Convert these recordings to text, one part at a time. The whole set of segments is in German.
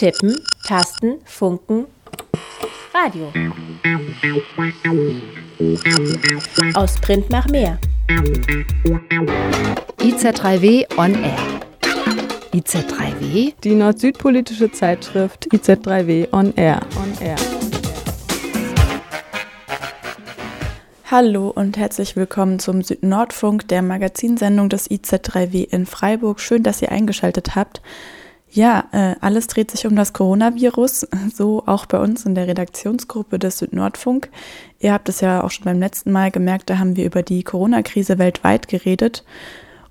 Tippen, Tasten, Funken, Radio. Aus Print nach mehr. IZ3W on Air. IZ3W? Die nord-süd-politische Zeitschrift IZ3W on Air. On Air. Hallo und herzlich willkommen zum Südnordfunk, der Magazinsendung des IZ3W in Freiburg. Schön, dass ihr eingeschaltet habt. Ja, äh, alles dreht sich um das Coronavirus, so auch bei uns in der Redaktionsgruppe des Südnordfunk. Ihr habt es ja auch schon beim letzten Mal gemerkt, da haben wir über die Corona-Krise weltweit geredet.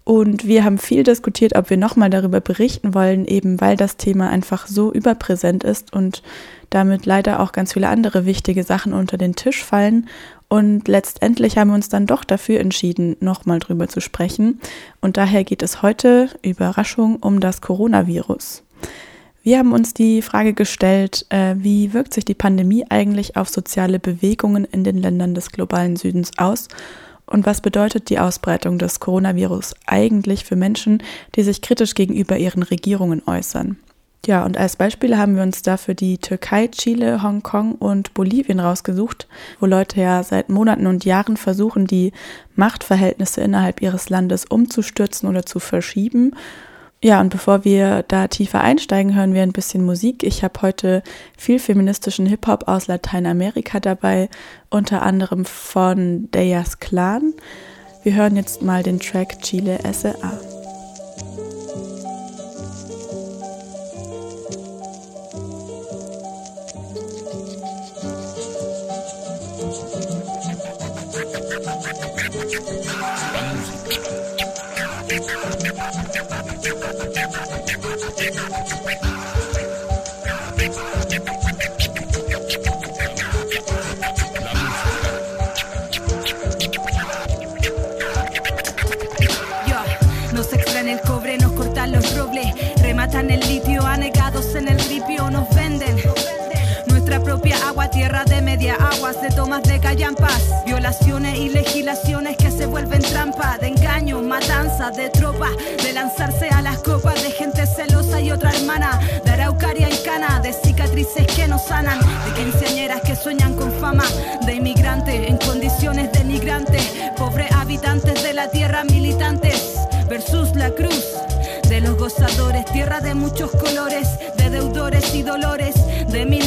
Und wir haben viel diskutiert, ob wir nochmal darüber berichten wollen, eben weil das Thema einfach so überpräsent ist und damit leider auch ganz viele andere wichtige Sachen unter den Tisch fallen. Und letztendlich haben wir uns dann doch dafür entschieden, nochmal drüber zu sprechen. Und daher geht es heute, Überraschung, um das Coronavirus. Wir haben uns die Frage gestellt, äh, wie wirkt sich die Pandemie eigentlich auf soziale Bewegungen in den Ländern des globalen Südens aus? Und was bedeutet die Ausbreitung des Coronavirus eigentlich für Menschen, die sich kritisch gegenüber ihren Regierungen äußern? Ja, und als Beispiele haben wir uns dafür die Türkei, Chile, Hongkong und Bolivien rausgesucht, wo Leute ja seit Monaten und Jahren versuchen, die Machtverhältnisse innerhalb ihres Landes umzustürzen oder zu verschieben. Ja, und bevor wir da tiefer einsteigen, hören wir ein bisschen Musik. Ich habe heute viel feministischen Hip-Hop aus Lateinamerika dabei, unter anderem von Deyas Clan. Wir hören jetzt mal den Track Chile S.A. Música de tomas de callampas, violaciones y legislaciones que se vuelven trampa, de engaño, matanza, de tropa, de lanzarse a las copas de gente celosa y otra hermana, de araucaria y cana, de cicatrices que no sanan, de quinceañeras que sueñan con fama, de inmigrantes en condiciones de migrantes, pobres habitantes de la tierra militantes versus la cruz de los gozadores, tierra de muchos colores, de deudores y dolores, de mineros,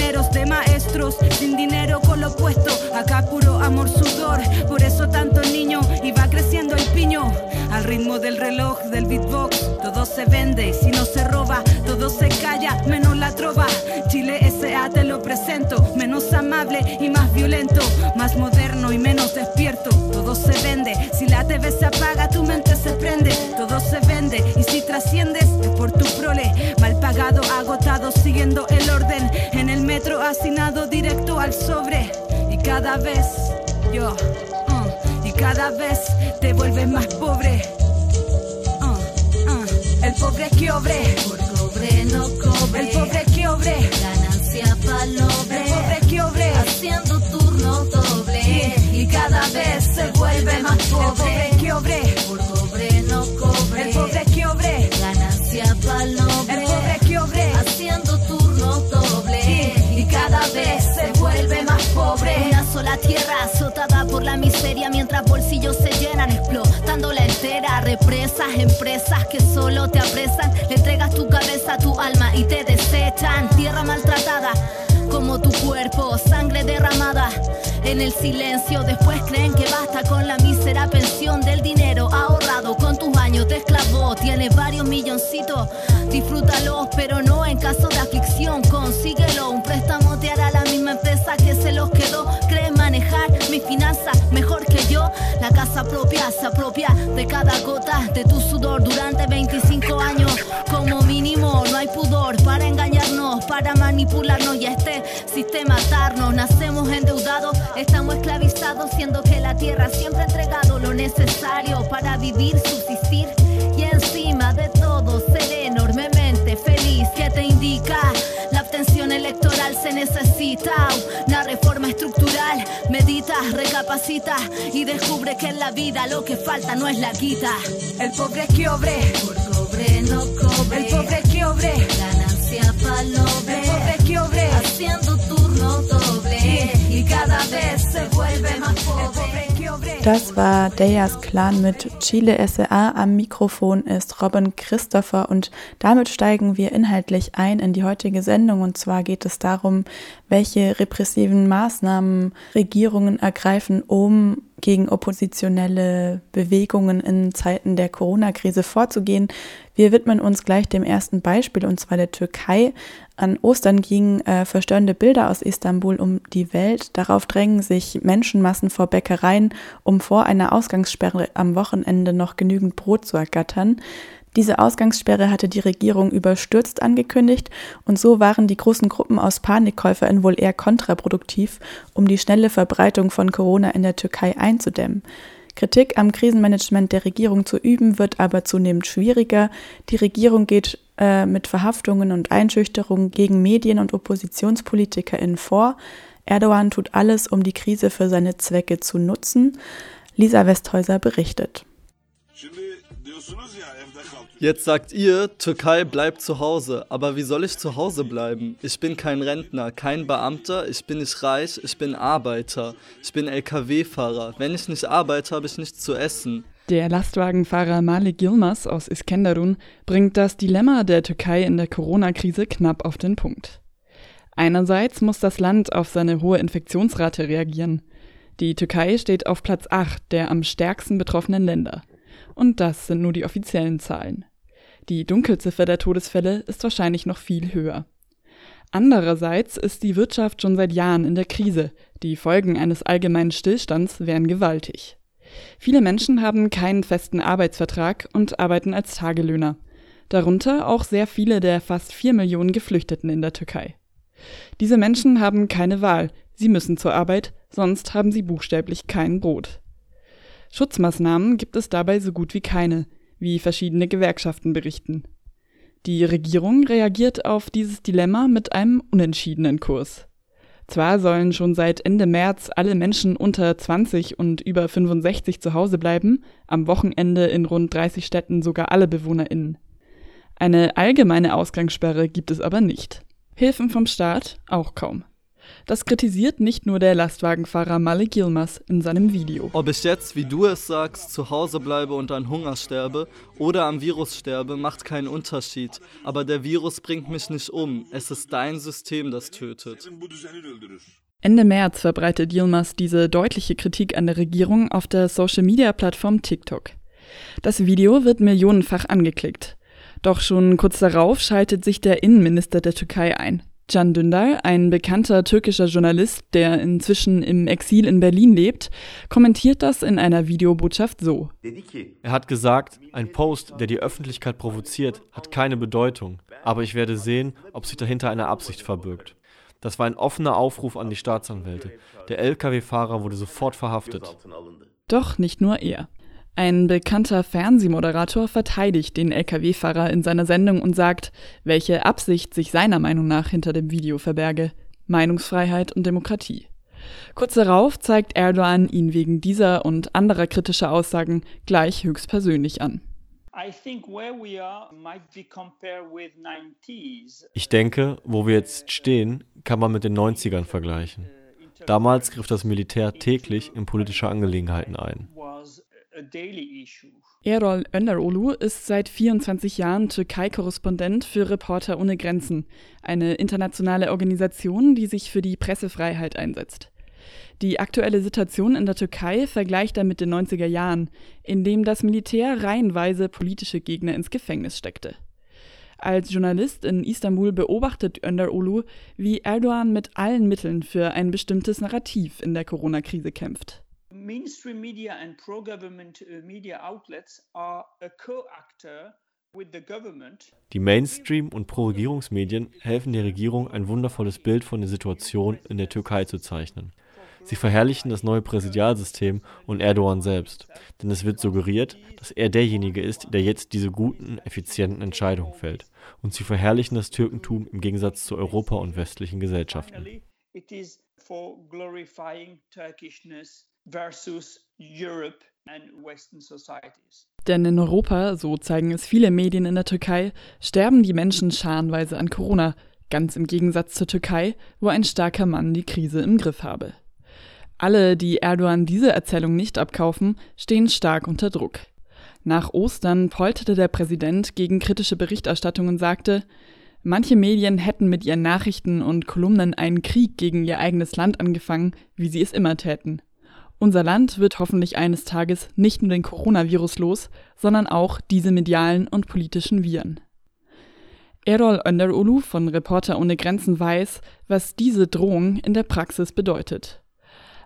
sin dinero con lo puesto, acá puro amor, sudor, por eso tanto niño y va creciendo el piño, al ritmo del reloj, del beatbox, todo se vende, si no se roba, todo se calla, menos la trova, Chile S.A. te lo presento, menos amable y más violento, más moderno y menos despierto, todo se vende, si la TV se apaga, tu mente se prende, todo se vende. Y si trasciendes es por tu prole, mal pagado, agotado, siguiendo el orden, en el metro asignado directo al sobre. Y cada vez yo, uh, y cada vez te vuelves más pobre. Uh, uh, el pobre que obre, por cobre no cobre, el pobre que obre, ganancia palobre, el pobre que obre, haciendo turno doble y cada vez se vuelve más pobre. Represas, empresas que solo te apresan. Le entregas tu cabeza, tu alma y te desechan. Tierra maltratada como tu cuerpo, sangre derramada en el silencio. Después creen que basta con la mísera pensión del dinero ahorrado con tus años de esclavo. Tienes varios milloncitos, disfrútalos, pero no en caso de aflicción. Consíguelo, un La casa propia se apropia de cada gota de tu sudor durante 25 años. Como mínimo, no hay pudor para engañarnos, para manipularnos y este sistema atarnos. Nacemos endeudados, estamos esclavizados, siendo que la tierra siempre ha entregado lo necesario para vivir, subsistir y encima de todo ser enormemente feliz. ¿Qué te indica? La abstención electoral se necesita, recapacita y descubre que en la vida lo que falta no es la quita. El pobre que obre, por cobre no cobre, el pobre que obre, ganancia hacía palobre, haciendo turno doble y cada Das war Deyas Clan mit Chile SEA. Am Mikrofon ist Robin Christopher und damit steigen wir inhaltlich ein in die heutige Sendung. Und zwar geht es darum, welche repressiven Maßnahmen Regierungen ergreifen, um gegen oppositionelle Bewegungen in Zeiten der Corona-Krise vorzugehen. Wir widmen uns gleich dem ersten Beispiel, und zwar der Türkei. An Ostern gingen äh, verstörende Bilder aus Istanbul um die Welt. Darauf drängen sich Menschenmassen vor Bäckereien, um vor einer Ausgangssperre am Wochenende noch genügend Brot zu ergattern. Diese Ausgangssperre hatte die Regierung überstürzt angekündigt und so waren die großen Gruppen aus Panikkäufern wohl eher kontraproduktiv, um die schnelle Verbreitung von Corona in der Türkei einzudämmen. Kritik am Krisenmanagement der Regierung zu üben, wird aber zunehmend schwieriger. Die Regierung geht äh, mit Verhaftungen und Einschüchterungen gegen Medien und OppositionspolitikerInnen vor. Erdogan tut alles, um die Krise für seine Zwecke zu nutzen. Lisa Westhäuser berichtet. Jetzt sagt ihr, Türkei bleibt zu Hause. Aber wie soll ich zu Hause bleiben? Ich bin kein Rentner, kein Beamter, ich bin nicht reich, ich bin Arbeiter. Ich bin Lkw-Fahrer. Wenn ich nicht arbeite, habe ich nichts zu essen. Der Lastwagenfahrer Malik Yilmaz aus Iskenderun bringt das Dilemma der Türkei in der Corona-Krise knapp auf den Punkt. Einerseits muss das Land auf seine hohe Infektionsrate reagieren. Die Türkei steht auf Platz 8 der am stärksten betroffenen Länder. Und das sind nur die offiziellen Zahlen. Die Dunkelziffer der Todesfälle ist wahrscheinlich noch viel höher. Andererseits ist die Wirtschaft schon seit Jahren in der Krise. Die Folgen eines allgemeinen Stillstands wären gewaltig. Viele Menschen haben keinen festen Arbeitsvertrag und arbeiten als Tagelöhner. Darunter auch sehr viele der fast vier Millionen Geflüchteten in der Türkei. Diese Menschen haben keine Wahl, sie müssen zur Arbeit, sonst haben sie buchstäblich kein Brot. Schutzmaßnahmen gibt es dabei so gut wie keine, wie verschiedene Gewerkschaften berichten. Die Regierung reagiert auf dieses Dilemma mit einem unentschiedenen Kurs. Zwar sollen schon seit Ende März alle Menschen unter 20 und über 65 zu Hause bleiben, am Wochenende in rund 30 Städten sogar alle BewohnerInnen. Eine allgemeine Ausgangssperre gibt es aber nicht. Hilfen vom Staat auch kaum. Das kritisiert nicht nur der Lastwagenfahrer Malik Yilmaz in seinem Video. Ob ich jetzt, wie du es sagst, zu Hause bleibe und an Hunger sterbe oder am Virus sterbe, macht keinen Unterschied. Aber der Virus bringt mich nicht um. Es ist dein System, das tötet. Ende März verbreitet Yilmaz diese deutliche Kritik an der Regierung auf der Social-Media-Plattform TikTok. Das Video wird millionenfach angeklickt. Doch schon kurz darauf schaltet sich der Innenminister der Türkei ein. Can Dündar, ein bekannter türkischer Journalist, der inzwischen im Exil in Berlin lebt, kommentiert das in einer Videobotschaft so. Er hat gesagt, ein Post, der die Öffentlichkeit provoziert, hat keine Bedeutung, aber ich werde sehen, ob sich dahinter eine Absicht verbirgt. Das war ein offener Aufruf an die Staatsanwälte. Der Lkw-Fahrer wurde sofort verhaftet. Doch nicht nur er. Ein bekannter Fernsehmoderator verteidigt den Lkw-Fahrer in seiner Sendung und sagt, welche Absicht sich seiner Meinung nach hinter dem Video verberge. Meinungsfreiheit und Demokratie. Kurz darauf zeigt Erdogan ihn wegen dieser und anderer kritischer Aussagen gleich höchstpersönlich an. Ich denke, wo wir jetzt stehen, kann man mit den 90ern vergleichen. Damals griff das Militär täglich in politische Angelegenheiten ein. Erol Önderolu ist seit 24 Jahren Türkei-Korrespondent für Reporter ohne Grenzen, eine internationale Organisation, die sich für die Pressefreiheit einsetzt. Die aktuelle Situation in der Türkei vergleicht er mit den 90er Jahren, in dem das Militär reihenweise politische Gegner ins Gefängnis steckte. Als Journalist in Istanbul beobachtet Önderolu, wie Erdogan mit allen Mitteln für ein bestimmtes Narrativ in der Corona-Krise kämpft mainstream media and pro-government uh, media outlets are a co-actor die Mainstream- und Pro-Regierungsmedien helfen der Regierung, ein wundervolles Bild von der Situation in der Türkei zu zeichnen. Sie verherrlichen das neue Präsidialsystem und Erdogan selbst, denn es wird suggeriert, dass er derjenige ist, der jetzt diese guten, effizienten Entscheidungen fällt. Und sie verherrlichen das Türkentum im Gegensatz zu Europa und westlichen Gesellschaften versus Europe Denn in Europa, so zeigen es viele Medien in der Türkei, sterben die Menschen scharenweise an Corona, ganz im Gegensatz zur Türkei, wo ein starker Mann die Krise im Griff habe. Alle, die Erdogan diese Erzählung nicht abkaufen, stehen stark unter Druck. Nach Ostern polterte der Präsident gegen kritische Berichterstattung und sagte, manche Medien hätten mit ihren Nachrichten und Kolumnen einen Krieg gegen ihr eigenes Land angefangen, wie sie es immer täten. Unser Land wird hoffentlich eines Tages nicht nur den Coronavirus los, sondern auch diese medialen und politischen Viren. Erol Önderolu von Reporter ohne Grenzen weiß, was diese Drohung in der Praxis bedeutet.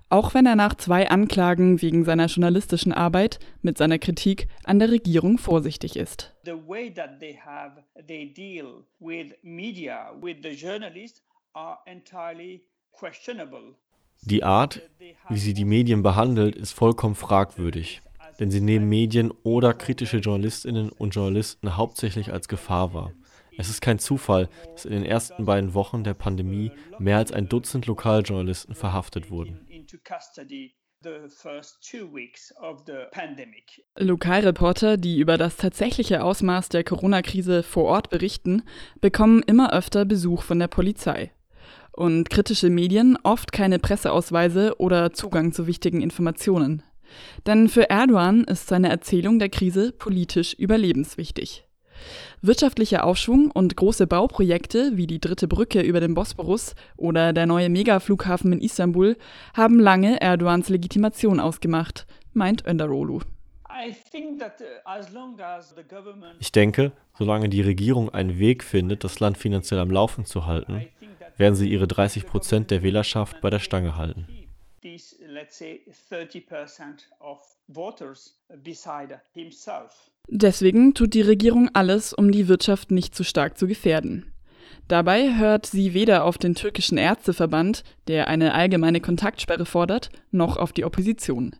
Auch wenn er nach zwei Anklagen wegen seiner journalistischen Arbeit mit seiner Kritik an der Regierung vorsichtig ist. The way that they have they deal with media with the journalists questionable. Die Art, wie sie die Medien behandelt, ist vollkommen fragwürdig, denn sie nehmen Medien oder kritische Journalistinnen und Journalisten hauptsächlich als Gefahr wahr. Es ist kein Zufall, dass in den ersten beiden Wochen der Pandemie mehr als ein Dutzend Lokaljournalisten verhaftet wurden. Lokalreporter, die über das tatsächliche Ausmaß der Corona-Krise vor Ort berichten, bekommen immer öfter Besuch von der Polizei und kritische Medien oft keine Presseausweise oder Zugang zu wichtigen Informationen. Denn für Erdogan ist seine Erzählung der Krise politisch überlebenswichtig. Wirtschaftlicher Aufschwung und große Bauprojekte wie die dritte Brücke über den Bosporus oder der neue Megaflughafen in Istanbul haben lange Erdogans Legitimation ausgemacht, meint Önderolu. Ich denke, solange die Regierung einen Weg findet, das Land finanziell am Laufen zu halten, werden sie ihre 30 Prozent der Wählerschaft bei der Stange halten. Deswegen tut die Regierung alles, um die Wirtschaft nicht zu stark zu gefährden. Dabei hört sie weder auf den türkischen Ärzteverband, der eine allgemeine Kontaktsperre fordert, noch auf die Opposition.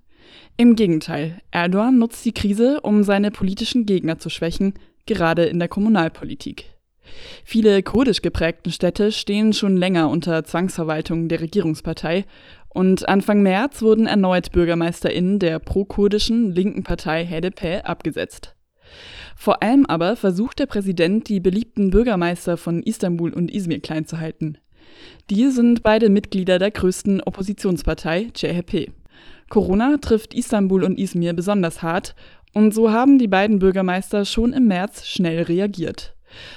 Im Gegenteil, Erdogan nutzt die Krise, um seine politischen Gegner zu schwächen, gerade in der Kommunalpolitik. Viele kurdisch geprägten Städte stehen schon länger unter Zwangsverwaltung der Regierungspartei und Anfang März wurden erneut BürgermeisterInnen der pro-kurdischen linken Partei HDP abgesetzt. Vor allem aber versucht der Präsident, die beliebten Bürgermeister von Istanbul und Izmir klein zu halten. Die sind beide Mitglieder der größten Oppositionspartei CHP. Corona trifft Istanbul und Izmir besonders hart und so haben die beiden Bürgermeister schon im März schnell reagiert.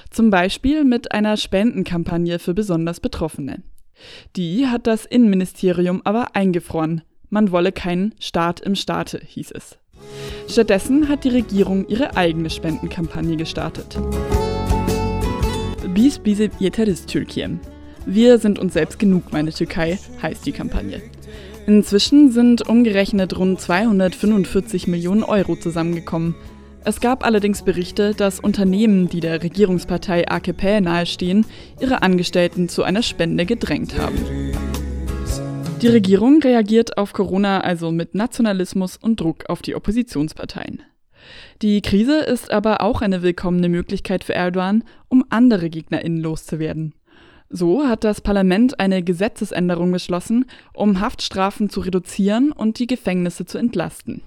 Zum Beispiel mit einer Spendenkampagne für besonders Betroffene. Die hat das Innenministerium aber eingefroren. Man wolle keinen Staat im Staate, hieß es. Stattdessen hat die Regierung ihre eigene Spendenkampagne gestartet. Bis bize yeteriz Türkien. Wir sind uns selbst genug, meine Türkei, heißt die Kampagne. Inzwischen sind umgerechnet rund 245 Millionen Euro zusammengekommen. Es gab allerdings Berichte, dass Unternehmen, die der Regierungspartei AKP nahestehen, ihre Angestellten zu einer Spende gedrängt haben. Die Regierung reagiert auf Corona also mit Nationalismus und Druck auf die Oppositionsparteien. Die Krise ist aber auch eine willkommene Möglichkeit für Erdogan, um andere GegnerInnen loszuwerden. So hat das Parlament eine Gesetzesänderung beschlossen, um Haftstrafen zu reduzieren und die Gefängnisse zu entlasten.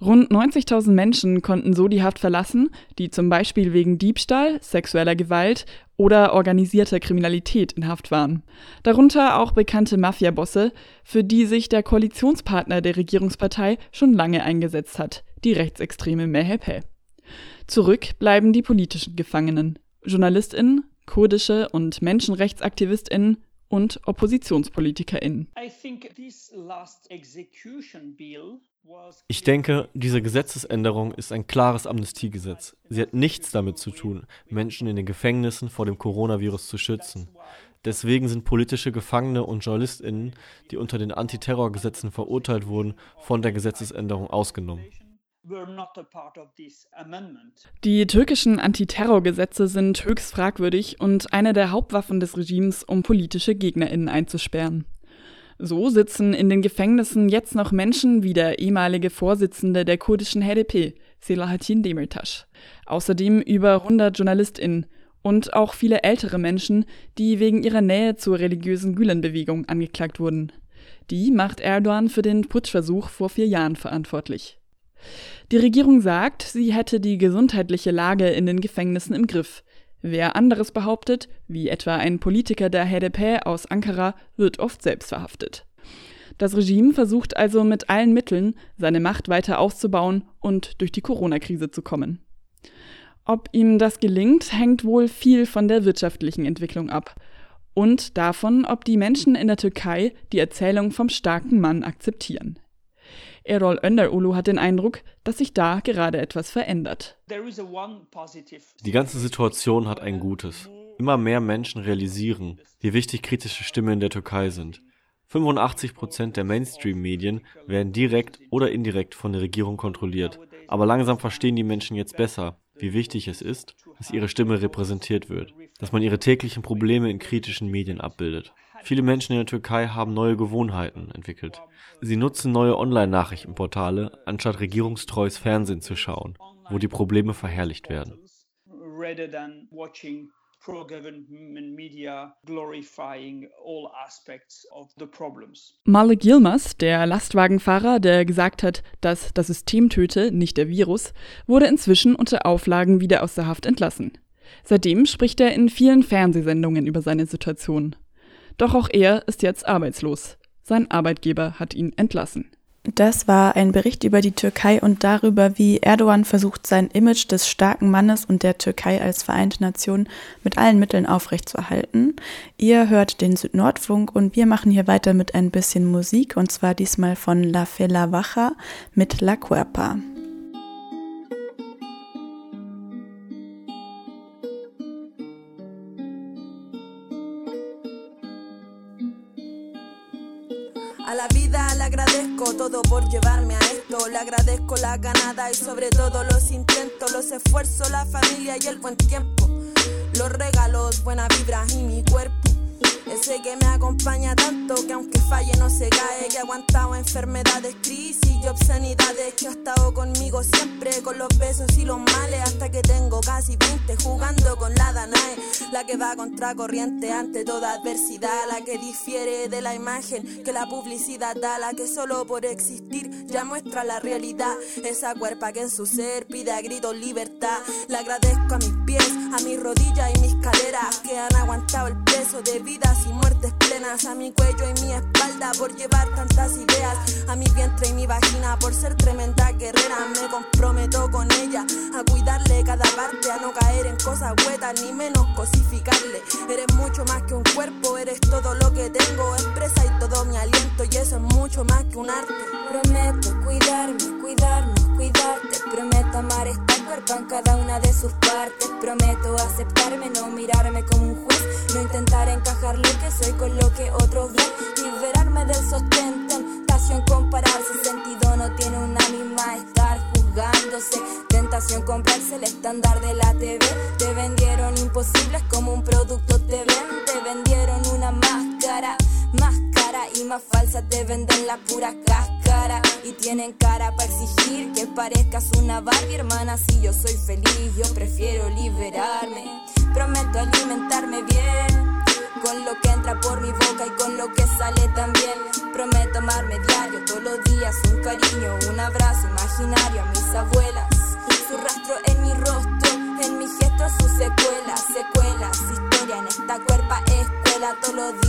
Rund 90.000 Menschen konnten so die Haft verlassen, die zum Beispiel wegen Diebstahl, sexueller Gewalt oder organisierter Kriminalität in Haft waren. Darunter auch bekannte Mafiabosse, für die sich der Koalitionspartner der Regierungspartei schon lange eingesetzt hat, die rechtsextreme MHP. Zurück bleiben die politischen Gefangenen, JournalistInnen, kurdische und MenschenrechtsaktivistInnen und OppositionspolitikerInnen. Ich denke, diese Gesetzesänderung ist ein klares Amnestiegesetz. Sie hat nichts damit zu tun, Menschen in den Gefängnissen vor dem Coronavirus zu schützen. Deswegen sind politische Gefangene und JournalistInnen, die unter den Antiterrorgesetzen verurteilt wurden, von der Gesetzesänderung ausgenommen. Die türkischen Antiterrorgesetze sind höchst fragwürdig und eine der Hauptwaffen des Regimes, um politische GegnerInnen einzusperren. So sitzen in den Gefängnissen jetzt noch Menschen wie der ehemalige Vorsitzende der kurdischen HDP, Selahattin Demirtas. Außerdem über 100 JournalistInnen und auch viele ältere Menschen, die wegen ihrer Nähe zur religiösen Gülen-Bewegung angeklagt wurden. Die macht Erdogan für den Putschversuch vor vier Jahren verantwortlich. Die Regierung sagt, sie hätte die gesundheitliche Lage in den Gefängnissen im Griff. Wer anderes behauptet, wie etwa ein Politiker der HDP aus Ankara, wird oft selbst verhaftet. Das Regime versucht also mit allen Mitteln, seine Macht weiter auszubauen und durch die Corona-Krise zu kommen. Ob ihm das gelingt, hängt wohl viel von der wirtschaftlichen Entwicklung ab und davon, ob die Menschen in der Türkei die Erzählung vom starken Mann akzeptieren. Erol Önderulu hat den Eindruck, dass sich da gerade etwas verändert. Die ganze Situation hat ein Gutes. Immer mehr Menschen realisieren, wie wichtig kritische Stimmen in der Türkei sind. 85 Prozent der Mainstream-Medien werden direkt oder indirekt von der Regierung kontrolliert. Aber langsam verstehen die Menschen jetzt besser, wie wichtig es ist, dass ihre Stimme repräsentiert wird, dass man ihre täglichen Probleme in kritischen Medien abbildet. Viele Menschen in der Türkei haben neue Gewohnheiten entwickelt. Sie nutzen neue Online-Nachrichtenportale, anstatt regierungstreues Fernsehen zu schauen, wo die Probleme verherrlicht werden pro-government media glorifying all aspects of the problems. Malik Yilmaz, der Lastwagenfahrer, der gesagt hat, dass das System töte, nicht der Virus, wurde inzwischen unter Auflagen wieder aus der Haft entlassen. Seitdem spricht er in vielen Fernsehsendungen über seine Situation. Doch auch er ist jetzt arbeitslos. Sein Arbeitgeber hat ihn entlassen. Das war ein Bericht über die Türkei und darüber, wie Erdogan versucht, sein Image des starken Mannes und der Türkei als Vereinte Nation mit allen Mitteln aufrechtzuerhalten. Ihr hört den Südnordfunk und wir machen hier weiter mit ein bisschen Musik und zwar diesmal von La Fela Vacha mit La Cuerpa. A la vida le agradezco todo por llevarme a esto. Le agradezco la ganada y sobre todo los intentos, los esfuerzos, la familia y el buen tiempo. Los regalos, buena vibra y mi cuerpo ese que me acompaña tanto que aunque falle no se cae, que ha aguantado enfermedades, crisis y obscenidades, que ha estado conmigo siempre con los besos y los males hasta que tengo casi 20 jugando con la Danae, la que va contra corriente ante toda adversidad, la que difiere de la imagen que la publicidad da, la que solo por existir ya muestra la realidad, esa cuerpa que en su ser pide a gritos libertad, le agradezco a mis pies, a mis rodillas y mis caderas que han aguantado el peso de vidas y muertes plenas, a mi cuello y mi espalda por llevar tantas ideas, a mi vientre y mi vagina por ser tremenda guerrera. Me comprometo con ella a cuidarle cada parte, a no caer en cosas huetas ni menos cosificarle. Eres mucho más que un cuerpo, eres todo lo que tengo, expresa y todo mi aliento, y eso es mucho más que un arte. Prometo cuidarme, cuidarnos, cuidarte, prometo amar esta cuerpo en cada una de sus partes, prometo aceptarme, no mirarme como un juez, no intentar encajarle que soy con lo que otros ven. Liberarme del sostén, tentación compararse. Sentido no tiene una misma estar juzgándose. Comprarse el estándar de la TV. Te vendieron imposibles como un producto te ven. Te vendieron una máscara, máscara y más falsa. Te venden la pura cáscara y tienen cara para exigir que parezcas una Barbie, hermana. Si yo soy feliz, yo prefiero liberarme. Prometo alimentarme bien con lo que entra por mi boca y con lo que sale también. Prometo amarme diario, todos los días, un cariño, un abrazo imaginario a mis abuelas.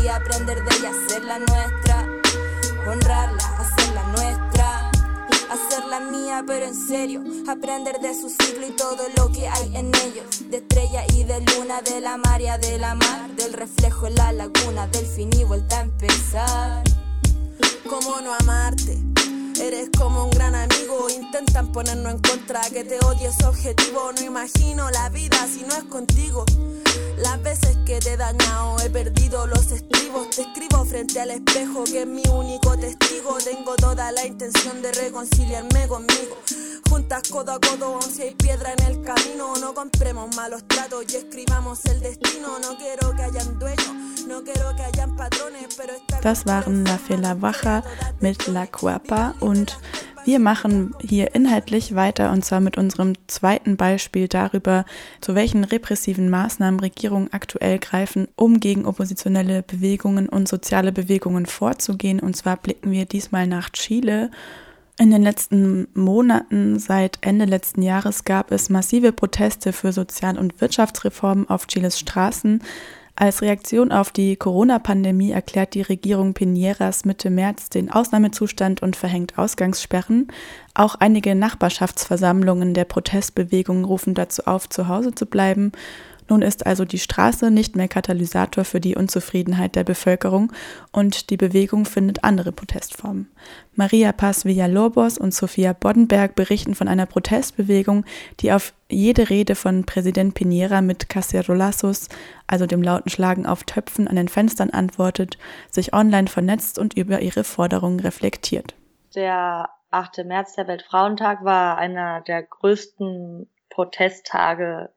Aprender de ella, hacerla nuestra, honrarla, hacerla nuestra hacerla mía, pero en serio. Aprender de su ciclo y todo lo que hay en ellos. De estrella y de luna, de la maria, de la mar, del reflejo en la laguna, del fin y vuelta a empezar. ¿Cómo no amarte? Eres como un gran amigo, intentan ponernos en contra, que te odie ese objetivo. No imagino la vida si no es contigo. Las veces que te he dañado, he perdido los estribos. Te escribo frente al espejo, que es mi único testigo. Tengo toda la intención de reconciliarme conmigo. Juntas codo a codo, si hay piedra en el camino. No compremos malos tratos y escribamos el destino. No quiero que hayan dueños, no quiero que hayan patrones, pero esta Das waren La Fela Wacha mit La Cuapa und Wir machen hier inhaltlich weiter und zwar mit unserem zweiten Beispiel darüber, zu welchen repressiven Maßnahmen Regierungen aktuell greifen, um gegen oppositionelle Bewegungen und soziale Bewegungen vorzugehen. Und zwar blicken wir diesmal nach Chile. In den letzten Monaten, seit Ende letzten Jahres, gab es massive Proteste für Sozial- und Wirtschaftsreformen auf Chiles Straßen. Als Reaktion auf die Corona-Pandemie erklärt die Regierung Piñeras Mitte März den Ausnahmezustand und verhängt Ausgangssperren. Auch einige Nachbarschaftsversammlungen der Protestbewegung rufen dazu auf, zu Hause zu bleiben. Nun ist also die Straße nicht mehr Katalysator für die Unzufriedenheit der Bevölkerung und die Bewegung findet andere Protestformen. Maria Paz Villalobos und Sofia Boddenberg berichten von einer Protestbewegung, die auf jede Rede von Präsident Piñera mit Cacerolazos, also dem lauten Schlagen auf Töpfen an den Fenstern antwortet, sich online vernetzt und über ihre Forderungen reflektiert. Der 8. März, der Weltfrauentag, war einer der größten Protesttage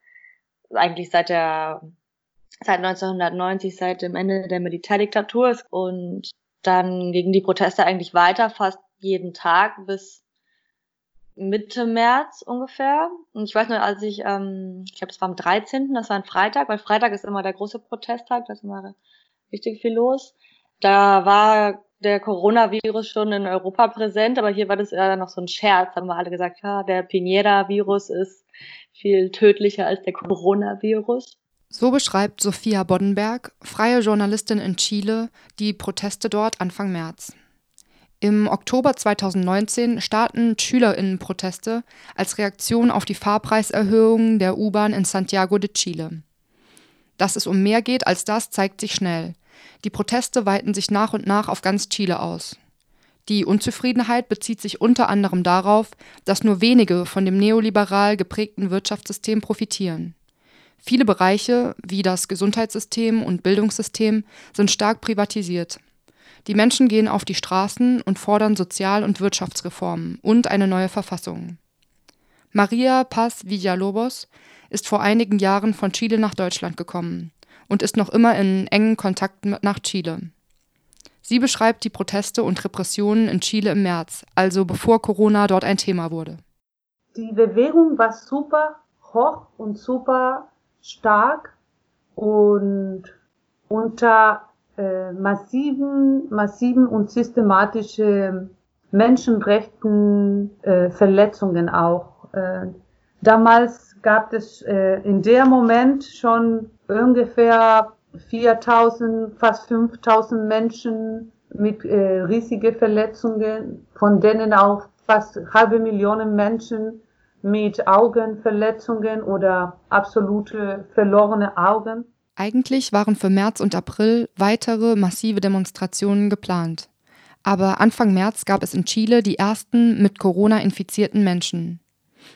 eigentlich seit der seit 1990, seit dem Ende der Militärdiktatur und dann gingen die Proteste eigentlich weiter, fast jeden Tag bis Mitte März ungefähr. Und ich weiß nur, als ich, ähm, ich glaube, es war am 13., das war ein Freitag, weil Freitag ist immer der große Protesttag, da ist immer richtig viel los. Da war der Coronavirus schon in Europa präsent, aber hier war das eher noch so ein Scherz. Haben wir alle gesagt, ja, der Pinera-Virus ist viel tödlicher als der Coronavirus. So beschreibt Sophia Boddenberg, freie Journalistin in Chile, die Proteste dort Anfang März. Im Oktober 2019 starten Schülerinnenproteste als Reaktion auf die Fahrpreiserhöhungen der U-Bahn in Santiago de Chile. Dass es um mehr geht als das, zeigt sich schnell. Die Proteste weiten sich nach und nach auf ganz Chile aus. Die Unzufriedenheit bezieht sich unter anderem darauf, dass nur wenige von dem neoliberal geprägten Wirtschaftssystem profitieren. Viele Bereiche, wie das Gesundheitssystem und Bildungssystem, sind stark privatisiert. Die Menschen gehen auf die Straßen und fordern Sozial- und Wirtschaftsreformen und eine neue Verfassung. Maria Paz Villalobos ist vor einigen Jahren von Chile nach Deutschland gekommen und ist noch immer in engen Kontakt nach Chile. Sie beschreibt die Proteste und Repressionen in Chile im März, also bevor Corona dort ein Thema wurde. Die Bewegung war super hoch und super stark und unter äh, massiven, massiven und systematischen Menschenrechten äh, Verletzungen auch. Äh, damals gab es äh, in dem Moment schon ungefähr 4000, fast 5000 Menschen mit äh, riesigen Verletzungen, von denen auch fast halbe Millionen Menschen mit Augenverletzungen oder absolute verlorene Augen. Eigentlich waren für März und April weitere massive Demonstrationen geplant. Aber Anfang März gab es in Chile die ersten mit Corona infizierten Menschen.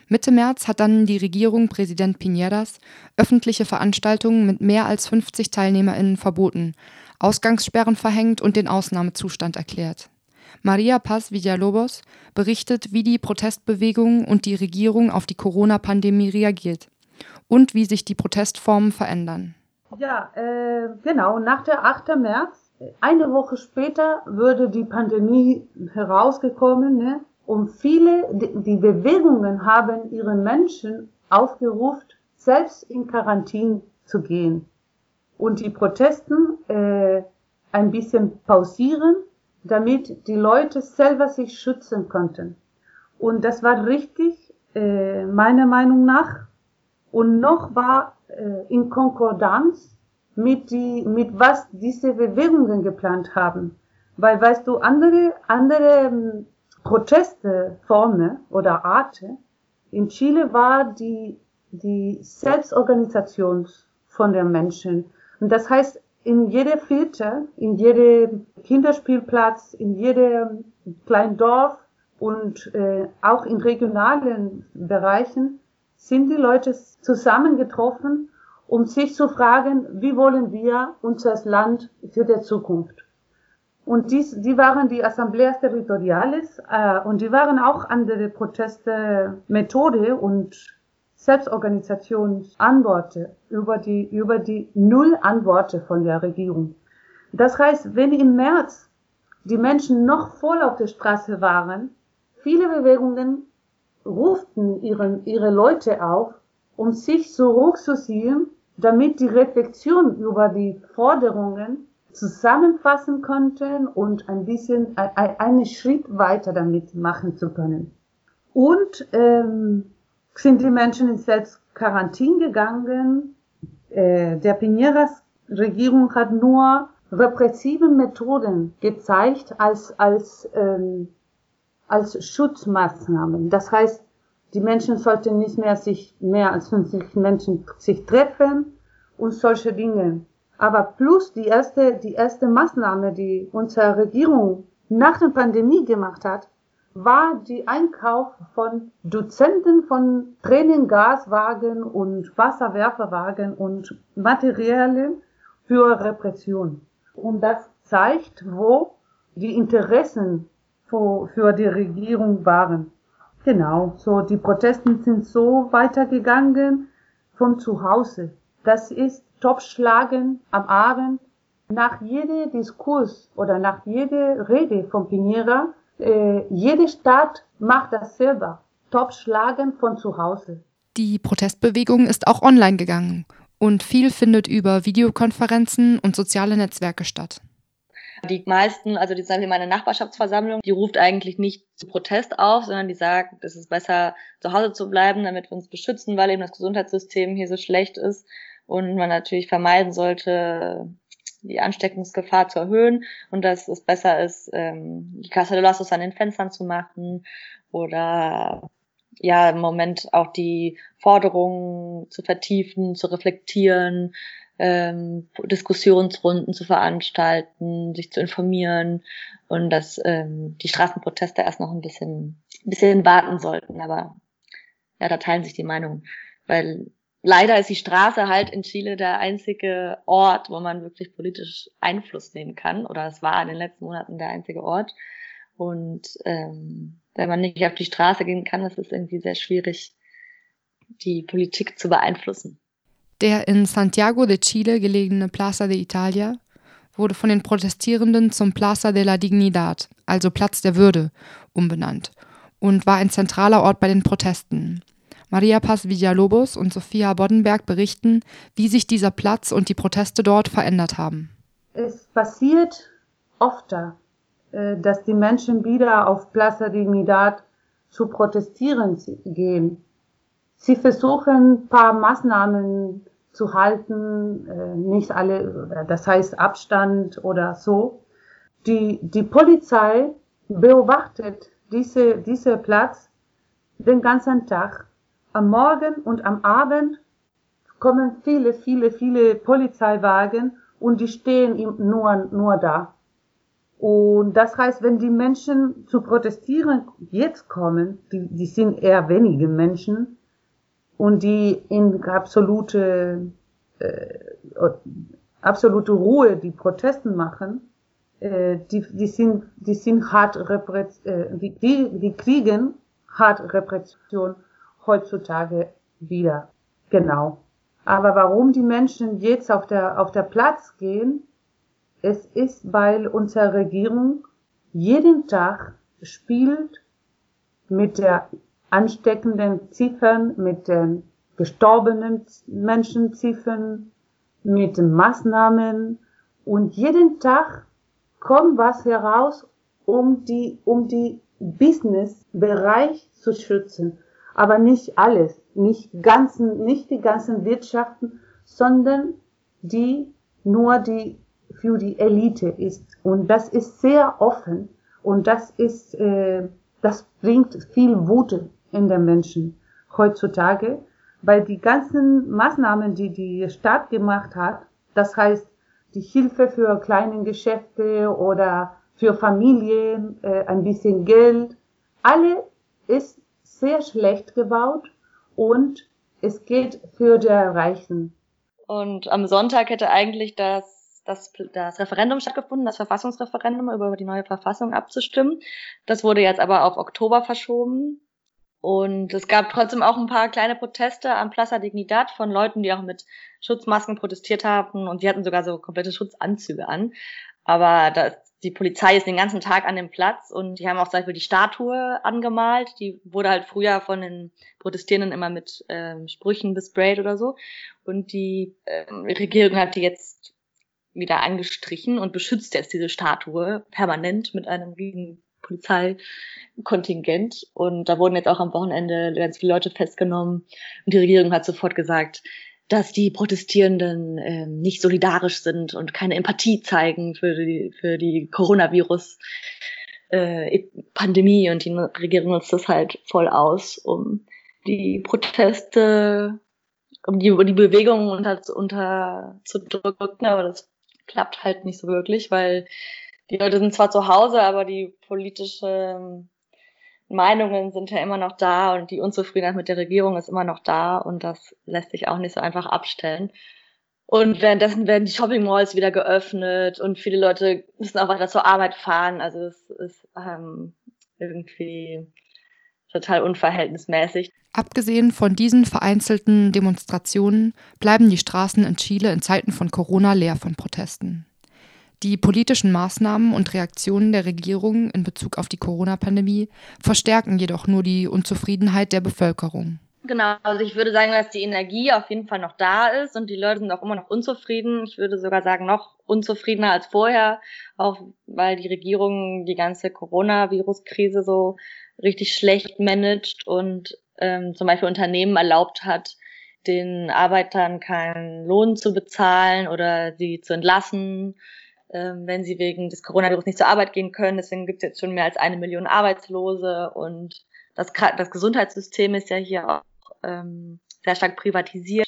Mitte März hat dann die Regierung Präsident Piñeras öffentliche Veranstaltungen mit mehr als 50 TeilnehmerInnen verboten, Ausgangssperren verhängt und den Ausnahmezustand erklärt. Maria Paz Villalobos berichtet, wie die Protestbewegung und die Regierung auf die Corona-Pandemie reagiert und wie sich die Protestformen verändern. Ja, äh, genau. Nach der 8. März, eine Woche später, würde die Pandemie herausgekommen. Ne? Und viele, die Bewegungen haben ihre Menschen aufgerufen, selbst in Quarantäne zu gehen und die Protesten äh, ein bisschen pausieren, damit die Leute selber sich schützen konnten. Und das war richtig, äh, meiner Meinung nach. Und noch war äh, in Konkordanz mit, die, mit was diese Bewegungen geplant haben. Weil, weißt du, andere, andere ähm, Protestformen oder Arten. In Chile war die, die Selbstorganisation von den Menschen. Und das heißt, in jeder Viertel, in jedem Kinderspielplatz, in jedem kleinen Dorf und äh, auch in regionalen Bereichen sind die Leute zusammengetroffen, um sich zu fragen, wie wollen wir unser Land für die Zukunft. Und dies, die waren die Assembleas Territoriales äh, und die waren auch andere Proteste Methode und Selbstorganisationsantworten über die, über die Null Antworten von der Regierung. Das heißt, wenn im März die Menschen noch voll auf der Straße waren, viele Bewegungen ruften ihren, ihre Leute auf, um sich zurückzuziehen, damit die Reflexion über die Forderungen zusammenfassen konnten und ein bisschen einen Schritt weiter damit machen zu können. Und ähm, sind die Menschen in Selbstquarantin gegangen. Äh, der Piñeras Regierung hat nur repressive Methoden gezeigt als, als, ähm, als Schutzmaßnahmen. Das heißt, die Menschen sollten nicht mehr sich mehr als 50 Menschen sich treffen und solche Dinge. Aber plus die erste, die erste Maßnahme, die unsere Regierung nach der Pandemie gemacht hat, war die Einkauf von Dutzenden von Tränengaswagen und Wasserwerferwagen und Materialien für Repression. Und das zeigt, wo die Interessen für, für die Regierung waren. Genau, so die Protesten sind so weitergegangen von zu Hause. Das ist Topschlagen am Abend. Nach jedem Diskurs oder nach jeder Rede von Pinera, äh, jede Stadt macht das selber. Topschlagen von zu Hause. Die Protestbewegung ist auch online gegangen und viel findet über Videokonferenzen und soziale Netzwerke statt. Die meisten, also die sagen wir meine Nachbarschaftsversammlung, die ruft eigentlich nicht zu Protest auf, sondern die sagt, es ist besser zu Hause zu bleiben, damit wir uns beschützen, weil eben das Gesundheitssystem hier so schlecht ist und man natürlich vermeiden sollte, die Ansteckungsgefahr zu erhöhen und dass es besser ist, ähm, die Casa de Lasos an den Fenstern zu machen oder ja im Moment auch die Forderungen zu vertiefen, zu reflektieren, ähm, Diskussionsrunden zu veranstalten, sich zu informieren und dass ähm, die Straßenproteste erst noch ein bisschen, ein bisschen warten sollten. Aber ja, da teilen sich die Meinungen, weil leider ist die Straße halt in Chile der einzige Ort, wo man wirklich politisch Einfluss nehmen kann. Oder es war in den letzten Monaten der einzige Ort. Und ähm, wenn man nicht auf die Straße gehen kann, ist es irgendwie sehr schwierig, die Politik zu beeinflussen. Der in Santiago de Chile gelegene Plaza de Italia wurde von den Protestierenden zum Plaza de la Dignidad, also Platz der Würde, umbenannt und war ein zentraler Ort bei den Protesten. Maria Paz Villalobos und Sophia Boddenberg berichten, wie sich dieser Platz und die Proteste dort verändert haben. Es passiert oft, äh, dass die Menschen wieder auf Plaza Dignidad zu protestieren gehen. Sie versuchen ein paar Maßnahmen zu halten, äh, nicht alle, das heißt Abstand oder so. Die, die Polizei beobachtet diese, diese Platz den ganzen Tag. Am Morgen und am Abend kommen viele, viele, viele Polizeiwagen und die stehen nur, nur da. Und das heißt, wenn die Menschen zu protestieren jetzt kommen, die, die sind eher wenige Menschen und die in absolute, äh, absolute Ruhe die Protesten machen, äh, die, die sind, die sind hart Repress, äh, die, die, die kriegen hart Repression heutzutage wieder. Genau. Aber warum die Menschen jetzt auf der, auf der Platz gehen, es ist, weil unsere Regierung jeden Tag spielt mit der ansteckenden Ziffern, mit den gestorbenen Menschenziffern, mit den Maßnahmen und jeden Tag kommt was heraus, um die, um die Business-Bereich zu schützen. Aber nicht alles, nicht ganzen, nicht die ganzen Wirtschaften, sondern die, nur die für die Elite ist. Und das ist sehr offen und das ist, äh, das bringt viel Wut in den Menschen heutzutage, weil die ganzen Maßnahmen, die die Staat gemacht hat, das heißt die Hilfe für kleine Geschäfte oder für Familien, äh, ein bisschen Geld, alle ist sehr schlecht gebaut und es geht für die Reichen. Und am Sonntag hätte eigentlich das das, das Referendum stattgefunden, das Verfassungsreferendum über die neue Verfassung abzustimmen. Das wurde jetzt aber auf Oktober verschoben. Und es gab trotzdem auch ein paar kleine Proteste am Plaza Dignidad von Leuten, die auch mit Schutzmasken protestiert haben und sie hatten sogar so komplette Schutzanzüge an. Aber das, die Polizei ist den ganzen Tag an dem Platz und die haben auch zum Beispiel die Statue angemalt. Die wurde halt früher von den Protestierenden immer mit ähm, Sprüchen besprayt oder so. Und die ähm, Regierung hat die jetzt wieder angestrichen und beschützt jetzt diese Statue permanent mit einem riesen Polizeikontingent. Und da wurden jetzt auch am Wochenende ganz viele Leute festgenommen. Und die Regierung hat sofort gesagt, dass die Protestierenden äh, nicht solidarisch sind und keine Empathie zeigen für die, für die Coronavirus. Äh, und die Regierung nutzt das halt voll aus, um die Proteste, um die, die Bewegungen unter, unter zu drücken, aber das klappt halt nicht so wirklich, weil die Leute sind zwar zu Hause, aber die politische Meinungen sind ja immer noch da und die Unzufriedenheit mit der Regierung ist immer noch da und das lässt sich auch nicht so einfach abstellen. Und währenddessen werden die Shopping Malls wieder geöffnet und viele Leute müssen auch weiter zur Arbeit fahren. Also es ist ähm, irgendwie total unverhältnismäßig. Abgesehen von diesen vereinzelten Demonstrationen bleiben die Straßen in Chile in Zeiten von Corona leer von Protesten. Die politischen Maßnahmen und Reaktionen der Regierung in Bezug auf die Corona-Pandemie verstärken jedoch nur die Unzufriedenheit der Bevölkerung. Genau, also ich würde sagen, dass die Energie auf jeden Fall noch da ist und die Leute sind auch immer noch unzufrieden. Ich würde sogar sagen, noch unzufriedener als vorher, auch weil die Regierung die ganze Coronavirus-Krise so richtig schlecht managt und ähm, zum Beispiel Unternehmen erlaubt hat, den Arbeitern keinen Lohn zu bezahlen oder sie zu entlassen wenn sie wegen des Coronavirus nicht zur Arbeit gehen können. Deswegen gibt es jetzt schon mehr als eine Million Arbeitslose und das, das Gesundheitssystem ist ja hier auch ähm, sehr stark privatisiert.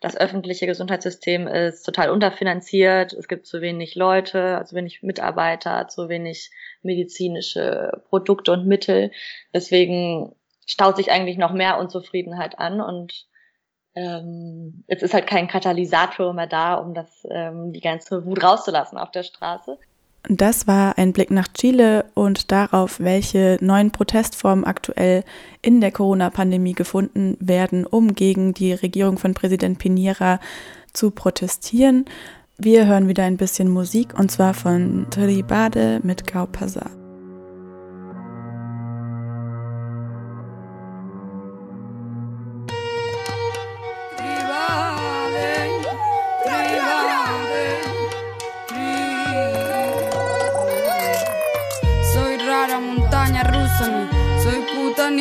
Das öffentliche Gesundheitssystem ist total unterfinanziert. Es gibt zu wenig Leute, zu wenig Mitarbeiter, zu wenig medizinische Produkte und Mittel. Deswegen staut sich eigentlich noch mehr Unzufriedenheit an und ähm, jetzt ist halt kein Katalysator mehr da, um das, ähm, die ganze Wut rauszulassen auf der Straße. Das war ein Blick nach Chile und darauf, welche neuen Protestformen aktuell in der Corona-Pandemie gefunden werden, um gegen die Regierung von Präsident Pinera zu protestieren. Wir hören wieder ein bisschen Musik und zwar von Tribade mit Gaupasa.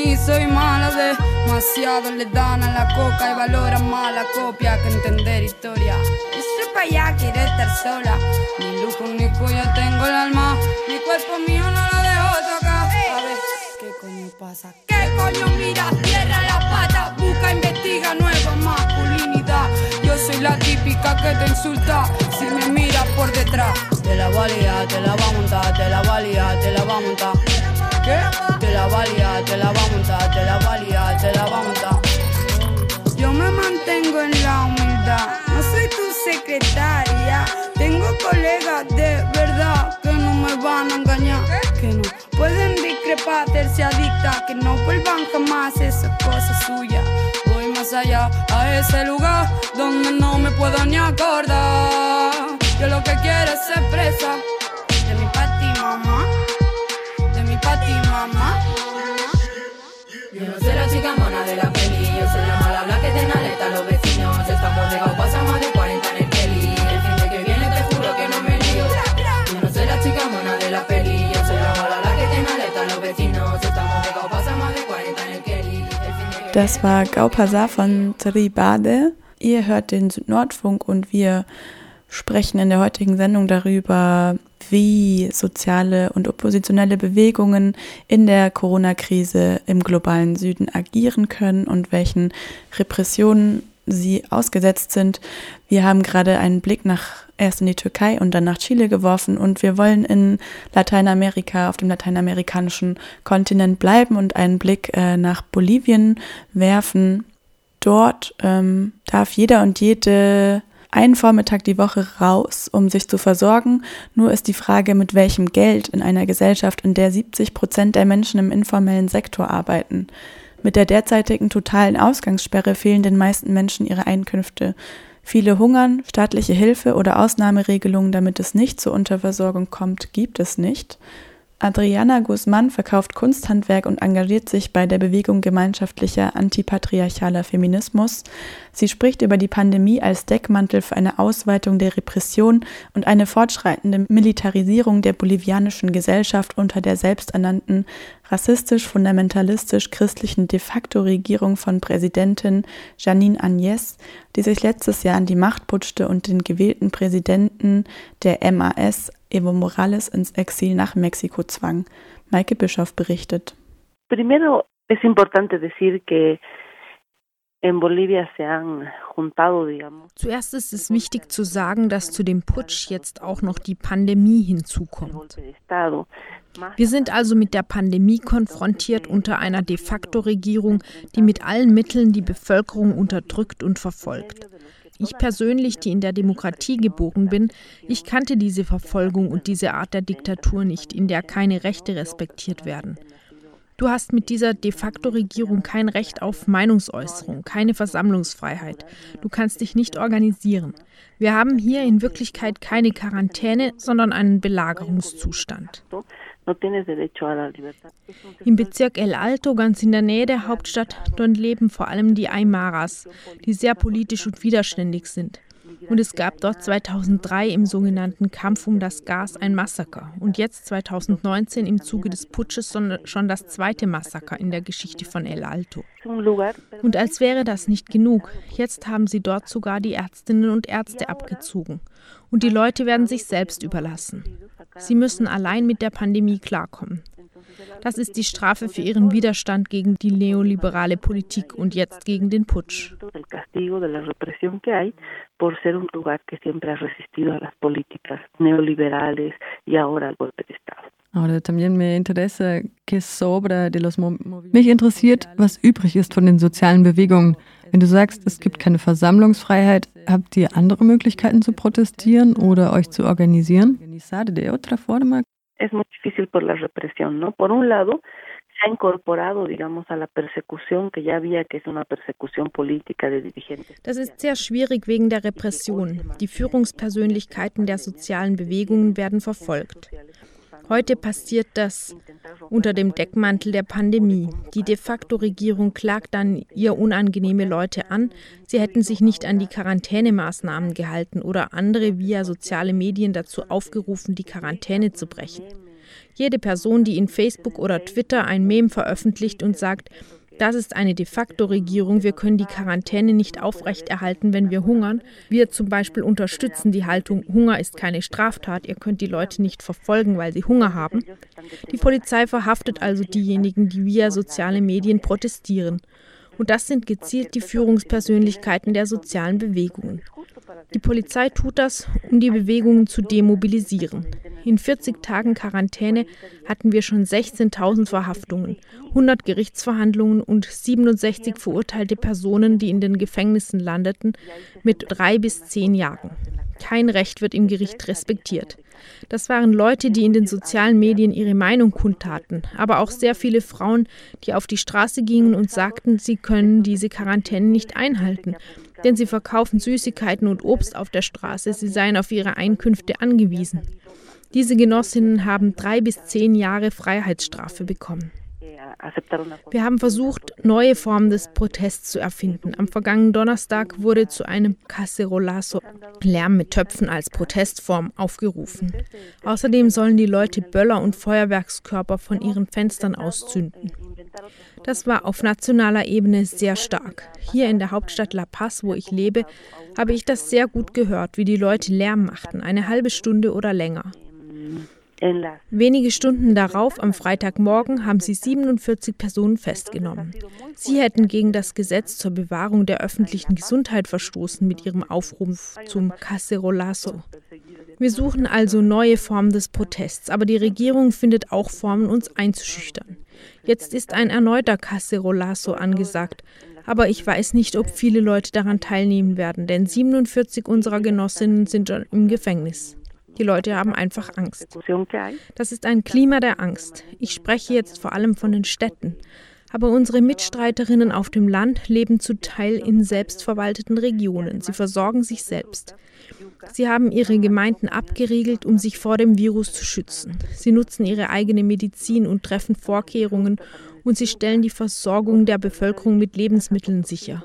Ni soy mala demasiado le dan a la coca y valoran más la copia que entender historia. Ese pa' allá quiere estar sola, ni lujo ni cuello tengo el alma, mi cuerpo mío no lo dejo tocar. A ver, ¿qué coño pasa? ¿Qué coño mira? Cierra la pata, busca, investiga nueva masculinidad. Yo soy la típica que te insulta si me miras por detrás. Te la valía, te la va a montar, te la valía, te la va a montar. Te la valía, te la va a montar, te la valía, te la va a montar. Yo me mantengo en la humildad, no soy tu secretaria. Tengo colegas de verdad que no me van a engañar, que no pueden discrepar, se adicta, que no vuelvan jamás esa cosa suya. Voy más allá a ese lugar donde no me puedo ni acordar. Yo lo que quiero es ser presa de mi pati mamá. Yo no soy la chica mona de la peli, yo soy la mala blanca que tiene alerta a los vecinos. Estamos negados, pasa más de 40 en el Kelly. El fin de que viene te juro que no me lío. Yo no soy la chica mona de la peli, yo soy la mala blanca que tiene alerta a los vecinos. Estamos negados, pasa más de 40 en el Kelly. Das war Gaupasa von Tribade. Ihr hört den Südnordfunk und wir sprechen in der heutigen Sendung darüber, wie soziale und oppositionelle Bewegungen in der Corona-Krise im globalen Süden agieren können und welchen Repressionen sie ausgesetzt sind. Wir haben gerade einen Blick nach erst in die Türkei und dann nach Chile geworfen und wir wollen in Lateinamerika, auf dem lateinamerikanischen Kontinent bleiben und einen Blick äh, nach Bolivien werfen. Dort ähm, darf jeder und jede einen Vormittag die Woche raus, um sich zu versorgen. Nur ist die Frage, mit welchem Geld in einer Gesellschaft, in der 70 Prozent der Menschen im informellen Sektor arbeiten. Mit der derzeitigen totalen Ausgangssperre fehlen den meisten Menschen ihre Einkünfte. Viele hungern, staatliche Hilfe oder Ausnahmeregelungen, damit es nicht zur Unterversorgung kommt, gibt es nicht. Adriana Guzman verkauft Kunsthandwerk und engagiert sich bei der Bewegung gemeinschaftlicher antipatriarchaler Feminismus. Sie spricht über die Pandemie als Deckmantel für eine Ausweitung der Repression und eine fortschreitende Militarisierung der bolivianischen Gesellschaft unter der selbsternannten rassistisch-fundamentalistisch-christlichen de facto Regierung von Präsidentin Janine Agnès, die sich letztes Jahr an die Macht putschte und den gewählten Präsidenten der MAS Evo Morales ins Exil nach Mexiko zwang. Maike Bischoff berichtet. Primero es importante decir que Zuerst ist es wichtig zu sagen, dass zu dem Putsch jetzt auch noch die Pandemie hinzukommt. Wir sind also mit der Pandemie konfrontiert unter einer de facto Regierung, die mit allen Mitteln die Bevölkerung unterdrückt und verfolgt. Ich persönlich, die in der Demokratie geboren bin, ich kannte diese Verfolgung und diese Art der Diktatur nicht, in der keine Rechte respektiert werden. Du hast mit dieser de facto Regierung kein Recht auf Meinungsäußerung, keine Versammlungsfreiheit. Du kannst dich nicht organisieren. Wir haben hier in Wirklichkeit keine Quarantäne, sondern einen Belagerungszustand. Im Bezirk El Alto, ganz in der Nähe der Hauptstadt, dort leben vor allem die Aymaras, die sehr politisch und widerständig sind. Und es gab dort 2003 im sogenannten Kampf um das Gas ein Massaker und jetzt 2019 im Zuge des Putsches schon das zweite Massaker in der Geschichte von El Alto. Und als wäre das nicht genug, jetzt haben sie dort sogar die Ärztinnen und Ärzte abgezogen. Und die Leute werden sich selbst überlassen. Sie müssen allein mit der Pandemie klarkommen. Das ist die Strafe für ihren Widerstand gegen die neoliberale Politik und jetzt gegen den Putsch. Mich interessiert, was übrig ist von den sozialen Bewegungen. Wenn du sagst, es gibt keine Versammlungsfreiheit, habt ihr andere Möglichkeiten zu protestieren oder euch zu organisieren? es muy difícil por la represión, ¿no? Por un lado, se ha incorporado, digamos, a la persecución que ya había, que es una persecución política de dirigentes. Das ist sehr schwierig wegen der Repression. Die Führungspersönlichkeiten der sozialen Bewegungen werden verfolgt. Heute passiert das unter dem Deckmantel der Pandemie. Die de facto Regierung klagt dann ihr unangenehme Leute an, sie hätten sich nicht an die Quarantänemaßnahmen gehalten oder andere via soziale Medien dazu aufgerufen, die Quarantäne zu brechen. Jede Person, die in Facebook oder Twitter ein Mem veröffentlicht und sagt, das ist eine de facto Regierung. Wir können die Quarantäne nicht aufrechterhalten, wenn wir hungern. Wir zum Beispiel unterstützen die Haltung, Hunger ist keine Straftat. Ihr könnt die Leute nicht verfolgen, weil sie Hunger haben. Die Polizei verhaftet also diejenigen, die via soziale Medien protestieren. Und das sind gezielt die Führungspersönlichkeiten der sozialen Bewegungen. Die Polizei tut das, um die Bewegungen zu demobilisieren. In 40 Tagen Quarantäne hatten wir schon 16.000 Verhaftungen, 100 Gerichtsverhandlungen und 67 verurteilte Personen, die in den Gefängnissen landeten, mit drei bis zehn Jahren. Kein Recht wird im Gericht respektiert. Das waren Leute, die in den sozialen Medien ihre Meinung kundtaten, aber auch sehr viele Frauen, die auf die Straße gingen und sagten, sie können diese Quarantäne nicht einhalten denn sie verkaufen Süßigkeiten und Obst auf der Straße, sie seien auf ihre Einkünfte angewiesen. Diese Genossinnen haben drei bis zehn Jahre Freiheitsstrafe bekommen. Wir haben versucht, neue Formen des Protests zu erfinden. Am vergangenen Donnerstag wurde zu einem Cacerolazo Lärm mit Töpfen als Protestform aufgerufen. Außerdem sollen die Leute Böller und Feuerwerkskörper von ihren Fenstern auszünden. Das war auf nationaler Ebene sehr stark. Hier in der Hauptstadt La Paz, wo ich lebe, habe ich das sehr gut gehört, wie die Leute Lärm machten, eine halbe Stunde oder länger. Wenige Stunden darauf, am Freitagmorgen, haben sie 47 Personen festgenommen. Sie hätten gegen das Gesetz zur Bewahrung der öffentlichen Gesundheit verstoßen mit ihrem Aufruf zum Cacerolazo. Wir suchen also neue Formen des Protests, aber die Regierung findet auch Formen, uns einzuschüchtern. Jetzt ist ein erneuter Cacerolazo angesagt, aber ich weiß nicht, ob viele Leute daran teilnehmen werden, denn 47 unserer Genossinnen sind schon im Gefängnis. Die Leute haben einfach Angst. Das ist ein Klima der Angst. Ich spreche jetzt vor allem von den Städten. Aber unsere Mitstreiterinnen auf dem Land leben zu Teil in selbstverwalteten Regionen. Sie versorgen sich selbst. Sie haben ihre Gemeinden abgeriegelt, um sich vor dem Virus zu schützen. Sie nutzen ihre eigene Medizin und treffen Vorkehrungen und sie stellen die Versorgung der Bevölkerung mit Lebensmitteln sicher.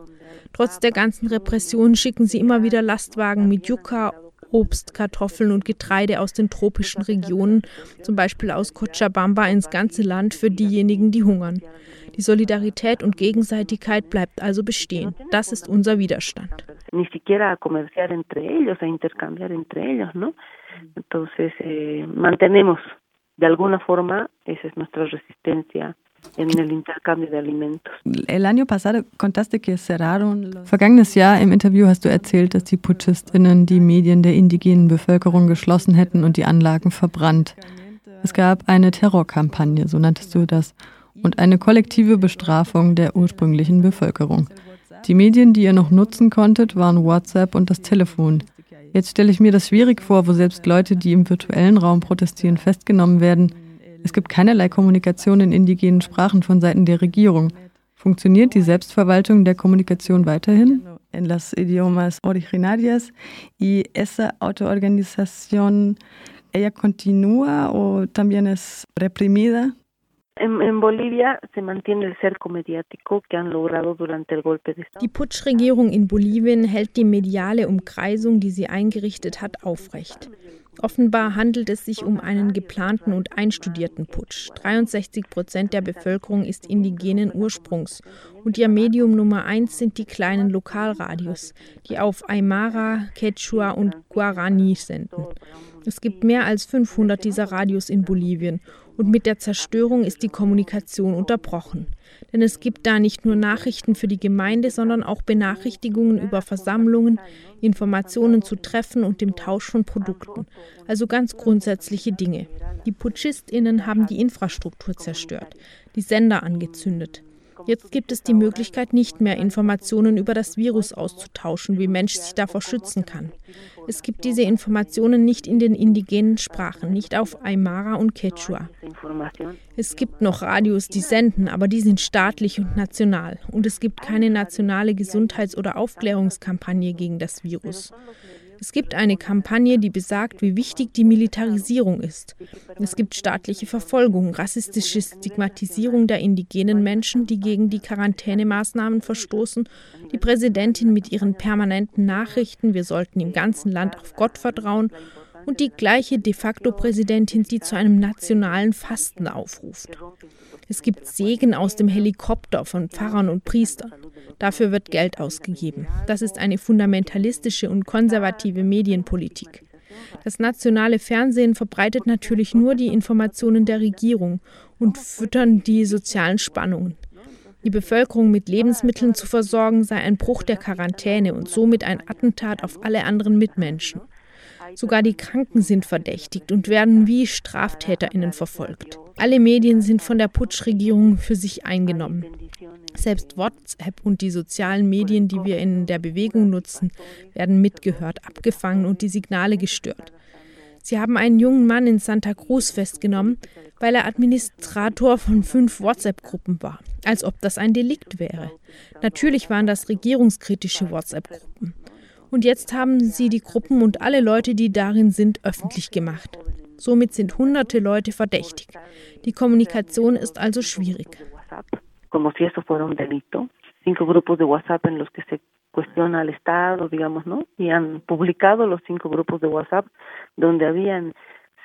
Trotz der ganzen Repression schicken sie immer wieder Lastwagen mit Yucca, Obst, Kartoffeln und Getreide aus den tropischen Regionen, zum Beispiel aus Cochabamba, ins ganze Land für diejenigen, die hungern. Die Solidarität und Gegenseitigkeit bleibt also bestehen. Das ist unser Widerstand. Ni siquiera a comerciar entre ellos, a intercambiar entre ellos, ¿no? Entonces, eh, mantenemos de alguna forma, esa es nuestra resistencia en el intercambio de alimentos. El año pasado contaste que cerraron. Vergangenes Jahr im Interview hast du erzählt, dass die PutschistInnen die Medien der indigenen Bevölkerung geschlossen hätten und die Anlagen verbrannt. Es gab eine Terrorkampagne, so nanntest du das und eine kollektive Bestrafung der ursprünglichen Bevölkerung. Die Medien, die ihr noch nutzen konntet, waren WhatsApp und das Telefon. Jetzt stelle ich mir das schwierig vor, wo selbst Leute, die im virtuellen Raum protestieren, festgenommen werden. Es gibt keinerlei Kommunikation in indigenen Sprachen von Seiten der Regierung. Funktioniert die Selbstverwaltung der Kommunikation weiterhin? En las idiomas originarias y esa autoorganización, ella continúa o también es reprimida? En, en, Bolivia se mantiene el cerco mediático que han logrado durante el golpe de Estado. Die Putschregierung in Bolivien hält die mediale Umkreisung, die sie eingerichtet hat, aufrecht. Offenbar handelt es sich um einen geplanten und einstudierten Putsch. 63 Prozent der Bevölkerung ist indigenen Ursprungs und ihr Medium Nummer eins sind die kleinen Lokalradios, die auf Aymara, Quechua und Guarani senden. Es gibt mehr als 500 dieser Radios in Bolivien und mit der Zerstörung ist die Kommunikation unterbrochen. Denn es gibt da nicht nur Nachrichten für die Gemeinde, sondern auch Benachrichtigungen über Versammlungen, Informationen zu Treffen und dem Tausch von Produkten. Also ganz grundsätzliche Dinge. Die PutschistInnen haben die Infrastruktur zerstört, die Sender angezündet. Jetzt gibt es die Möglichkeit, nicht mehr Informationen über das Virus auszutauschen, wie Mensch sich davor schützen kann. Es gibt diese Informationen nicht in den indigenen Sprachen, nicht auf Aymara und Quechua. Es gibt noch Radios, die senden, aber die sind staatlich und national. Und es gibt keine nationale Gesundheits- oder Aufklärungskampagne gegen das Virus. Es gibt eine Kampagne, die besagt, wie wichtig die Militarisierung ist. Es gibt staatliche Verfolgung, rassistische Stigmatisierung der indigenen Menschen, die gegen die Quarantänemaßnahmen verstoßen, die Präsidentin mit ihren permanenten Nachrichten, wir sollten im ganzen Land auf Gott vertrauen, und die gleiche de facto Präsidentin, die zu einem nationalen Fasten aufruft. Es gibt Segen aus dem Helikopter von Pfarrern und Priestern. Dafür wird Geld ausgegeben. Das ist eine fundamentalistische und konservative Medienpolitik. Das nationale Fernsehen verbreitet natürlich nur die Informationen der Regierung und füttern die sozialen Spannungen. Die Bevölkerung mit Lebensmitteln zu versorgen sei ein Bruch der Quarantäne und somit ein Attentat auf alle anderen Mitmenschen. Sogar die Kranken sind verdächtigt und werden wie Straftäterinnen verfolgt. Alle Medien sind von der Putschregierung für sich eingenommen. Selbst WhatsApp und die sozialen Medien, die wir in der Bewegung nutzen, werden mitgehört, abgefangen und die Signale gestört. Sie haben einen jungen Mann in Santa Cruz festgenommen, weil er Administrator von fünf WhatsApp-Gruppen war, als ob das ein Delikt wäre. Natürlich waren das regierungskritische WhatsApp-Gruppen. Und jetzt haben sie die Gruppen und alle Leute, die darin sind, öffentlich gemacht. Somit sind hunderte Leute verdächtig. Die Kommunikation ist also schwierig.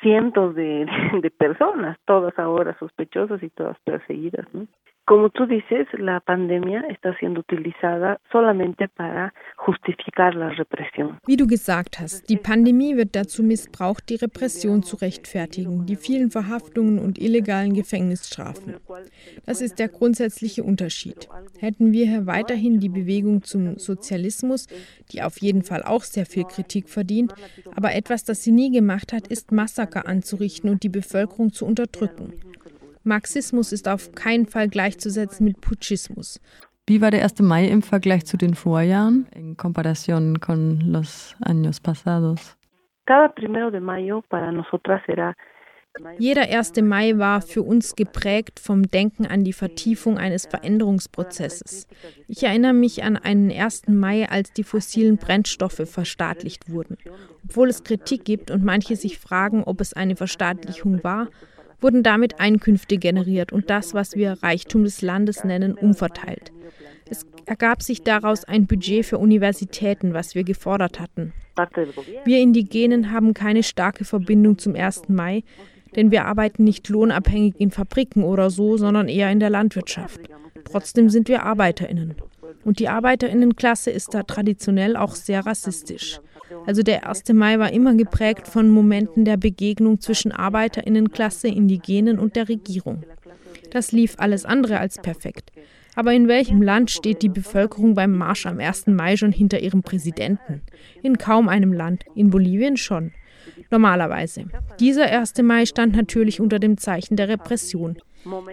Cientos de, de personas, todas ahora sospechosas y todas perseguidas, ¿no? Como tú dices, la pandemia está siendo utilizada solamente para justificar la represión. Wie du gesagt hast, die Pandemie wird dazu missbraucht, die Repression zu rechtfertigen, die vielen Verhaftungen und illegalen Gefängnisstrafen. Das ist der grundsätzliche Unterschied. Hätten wir hier weiterhin die Bewegung zum Sozialismus, die auf jeden Fall auch sehr viel Kritik verdient, aber etwas, das sie nie gemacht hat, ist Massaker anzurichten und die Bevölkerung zu unterdrücken. Marxismus ist auf keinen Fall gleichzusetzen mit Putschismus. Wie war der 1. Mai im Vergleich zu den Vorjahren, in comparación con los años pasados? Cada primero de mayo para nosotras era Jeder 1. Mai war für uns geprägt vom Denken an die Vertiefung eines Veränderungsprozesses. Ich erinnere mich an einen 1. Mai, als die fossilen Brennstoffe verstaatlicht wurden. Obwohl es Kritik gibt und manche sich fragen, ob es eine Verstaatlichung war, wurden damit Einkünfte generiert und das, was wir Reichtum des Landes nennen, umverteilt. Es ergab sich daraus ein Budget für Universitäten, was wir gefordert hatten. Wir Indigenen haben keine starke Verbindung zum 1. Mai, denn wir arbeiten nicht lohnabhängig in Fabriken oder so, sondern eher in der Landwirtschaft. Trotzdem sind wir Arbeiterinnen. Und die Arbeiterinnenklasse ist da traditionell auch sehr rassistisch. Also der 1. Mai war immer geprägt von Momenten der Begegnung zwischen Arbeiterinnenklasse, Indigenen und der Regierung. Das lief alles andere als perfekt. Aber in welchem Land steht die Bevölkerung beim Marsch am 1. Mai schon hinter ihrem Präsidenten? In kaum einem Land, in Bolivien schon. Normalerweise. Dieser 1. Mai stand natürlich unter dem Zeichen der Repression.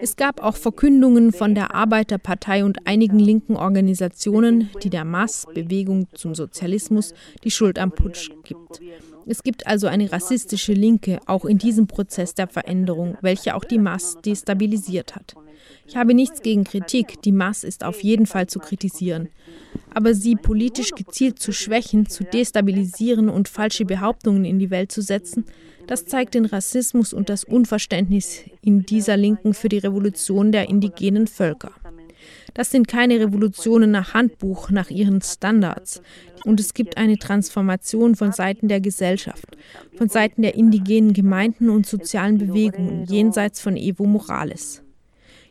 Es gab auch Verkündungen von der Arbeiterpartei und einigen linken Organisationen, die der MAS, Bewegung zum Sozialismus, die Schuld am Putsch gibt. Es gibt also eine rassistische Linke auch in diesem Prozess der Veränderung, welche auch die MAS destabilisiert hat. Ich habe nichts gegen Kritik, die MAS ist auf jeden Fall zu kritisieren. Aber sie politisch gezielt zu schwächen, zu destabilisieren und falsche Behauptungen in die Welt zu setzen, das zeigt den Rassismus und das Unverständnis in dieser Linken für die Revolution der indigenen Völker. Das sind keine Revolutionen nach Handbuch, nach ihren Standards. Und es gibt eine Transformation von Seiten der Gesellschaft, von Seiten der indigenen Gemeinden und sozialen Bewegungen jenseits von Evo Morales.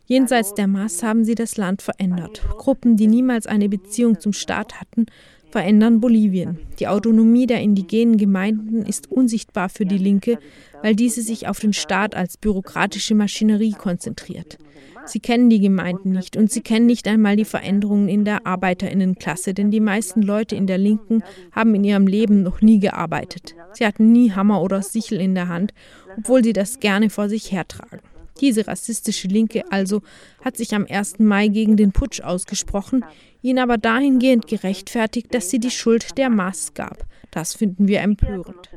Jenseits der Maß haben sie das Land verändert. Gruppen, die niemals eine Beziehung zum Staat hatten, verändern Bolivien. Die Autonomie der indigenen Gemeinden ist unsichtbar für die Linke, weil diese sich auf den Staat als bürokratische Maschinerie konzentriert. Sie kennen die Gemeinden nicht und sie kennen nicht einmal die Veränderungen in der Arbeiterinnenklasse, denn die meisten Leute in der Linken haben in ihrem Leben noch nie gearbeitet. Sie hatten nie Hammer oder Sichel in der Hand, obwohl sie das gerne vor sich hertragen. Diese rassistische Linke also hat sich am 1. Mai gegen den Putsch ausgesprochen, ihn aber dahingehend gerechtfertigt, dass sie die Schuld der Maß gab. Das finden wir empörend.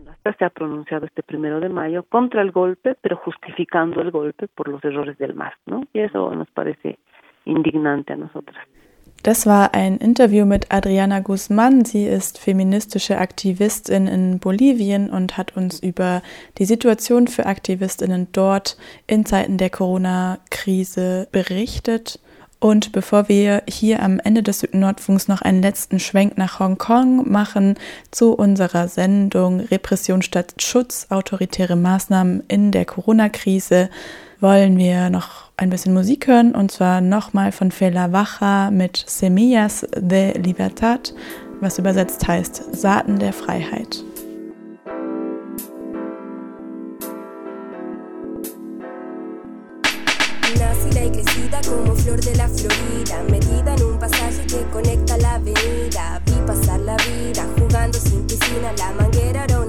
Das war ein Interview mit Adriana Guzman. Sie ist feministische Aktivistin in Bolivien und hat uns über die Situation für Aktivistinnen dort in Zeiten der Corona-Krise berichtet. Und bevor wir hier am Ende des Südnordfunks noch einen letzten Schwenk nach Hongkong machen zu unserer Sendung Repression statt Schutz, autoritäre Maßnahmen in der Corona-Krise, wollen wir noch ein bisschen Musik hören und zwar nochmal von Fela Wacha mit Semillas de Libertad, was übersetzt heißt Saaten der Freiheit. De la Florida, metida en un pasaje que conecta la avenida. Vi pasar la vida jugando sin piscina, la era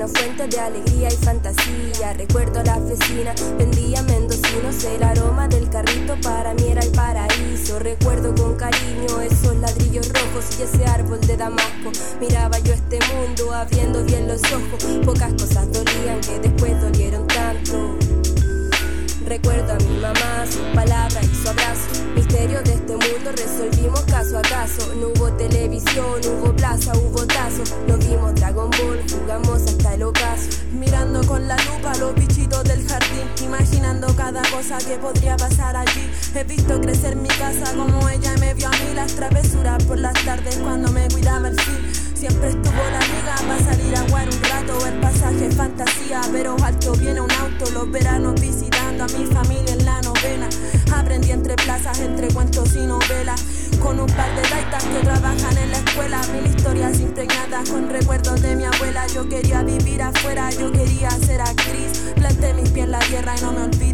una fuente de alegría y fantasía. Recuerdo la vecina, vendía mendocinos, el aroma del carrito para mí era el paraíso. Recuerdo con cariño esos ladrillos rojos y ese árbol de Damasco. Miraba yo este mundo abriendo bien los ojos, pocas cosas dolían que después dolieron tanto. Recuerdo a mi mamá, su palabra y su abrazo. Misterio de este mundo resolvimos caso a caso. No hubo televisión, hubo plaza, hubo tazo. Nos vimos Dragon Ball, jugamos hasta el ocaso. Mirando con la lupa los bichitos del jardín, imaginando cada cosa que podría pasar allí. He visto crecer mi casa como ella me vio a mí, las travesuras por las tardes cuando me cuidaba el fin. Siempre estuvo la amiga para salir a jugar un rato, el pasaje fantasía, pero alto viene un auto, los veranos visitando a mi familia en la novena. Aprendí entre plazas, entre cuentos y novelas, con un par de gaitas que trabajan en la escuela, mil historias impregnadas con recuerdos de mi abuela. Yo quería vivir afuera, yo quería ser actriz, planté mis pies en la tierra y no me olvido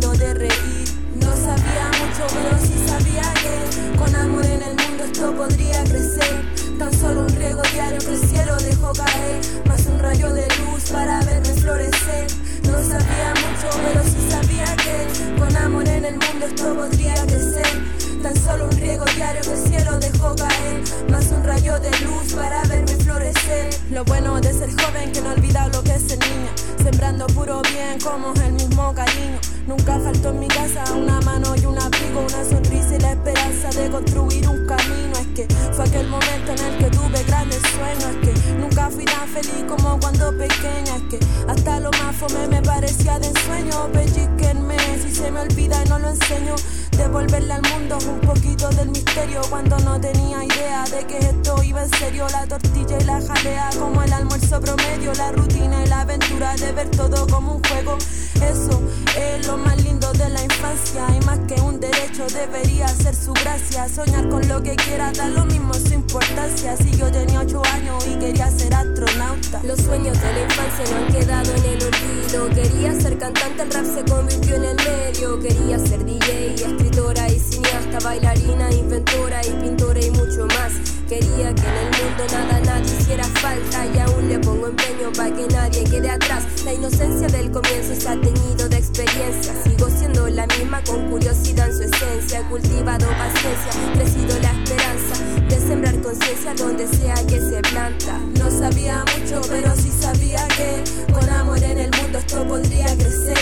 Lo bueno de ser joven que no olvida lo que es ser niña. Sembrando puro bien como el mismo cariño. Nunca faltó en mi casa una mano y un abrigo, una sonrisa y la esperanza de construir un camino. Es que fue aquel momento en el que tuve grandes sueños. Es que nunca fui tan feliz como cuando pequeña. Es que hasta lo más fome me parecía de ensueño. Pellizquenme si se me olvida y no lo enseño. Devolverle al mundo un poquito del misterio cuando no tenía idea de que esto iba en serio. La tortilla y la jalea como el almuerzo promedio, la rutina y la aventura de ver todo como un juego. Eso es lo más infancia y más que un derecho debería ser su gracia. Soñar con lo que quiera da lo mismo su importancia. Si yo tenía ocho años y quería ser astronauta. Los sueños de la infancia no han quedado en el olvido. Quería ser cantante, el rap se convirtió en el medio. Quería ser DJ, escritora y cineasta, bailarina, inventora y pintora y mucho más. Quería que en el mundo nada, nadie hiciera falta y aún le pongo empeño para que nadie quede atrás. La inocencia del comienzo se ha teñido de experiencia. Sigo siendo la misma con curiosidad en su esencia. Cultivado paciencia, crecido la esperanza de sembrar conciencia donde sea que se planta. No sabía mucho, pero sí sabía que con amor en el mundo esto podría crecer.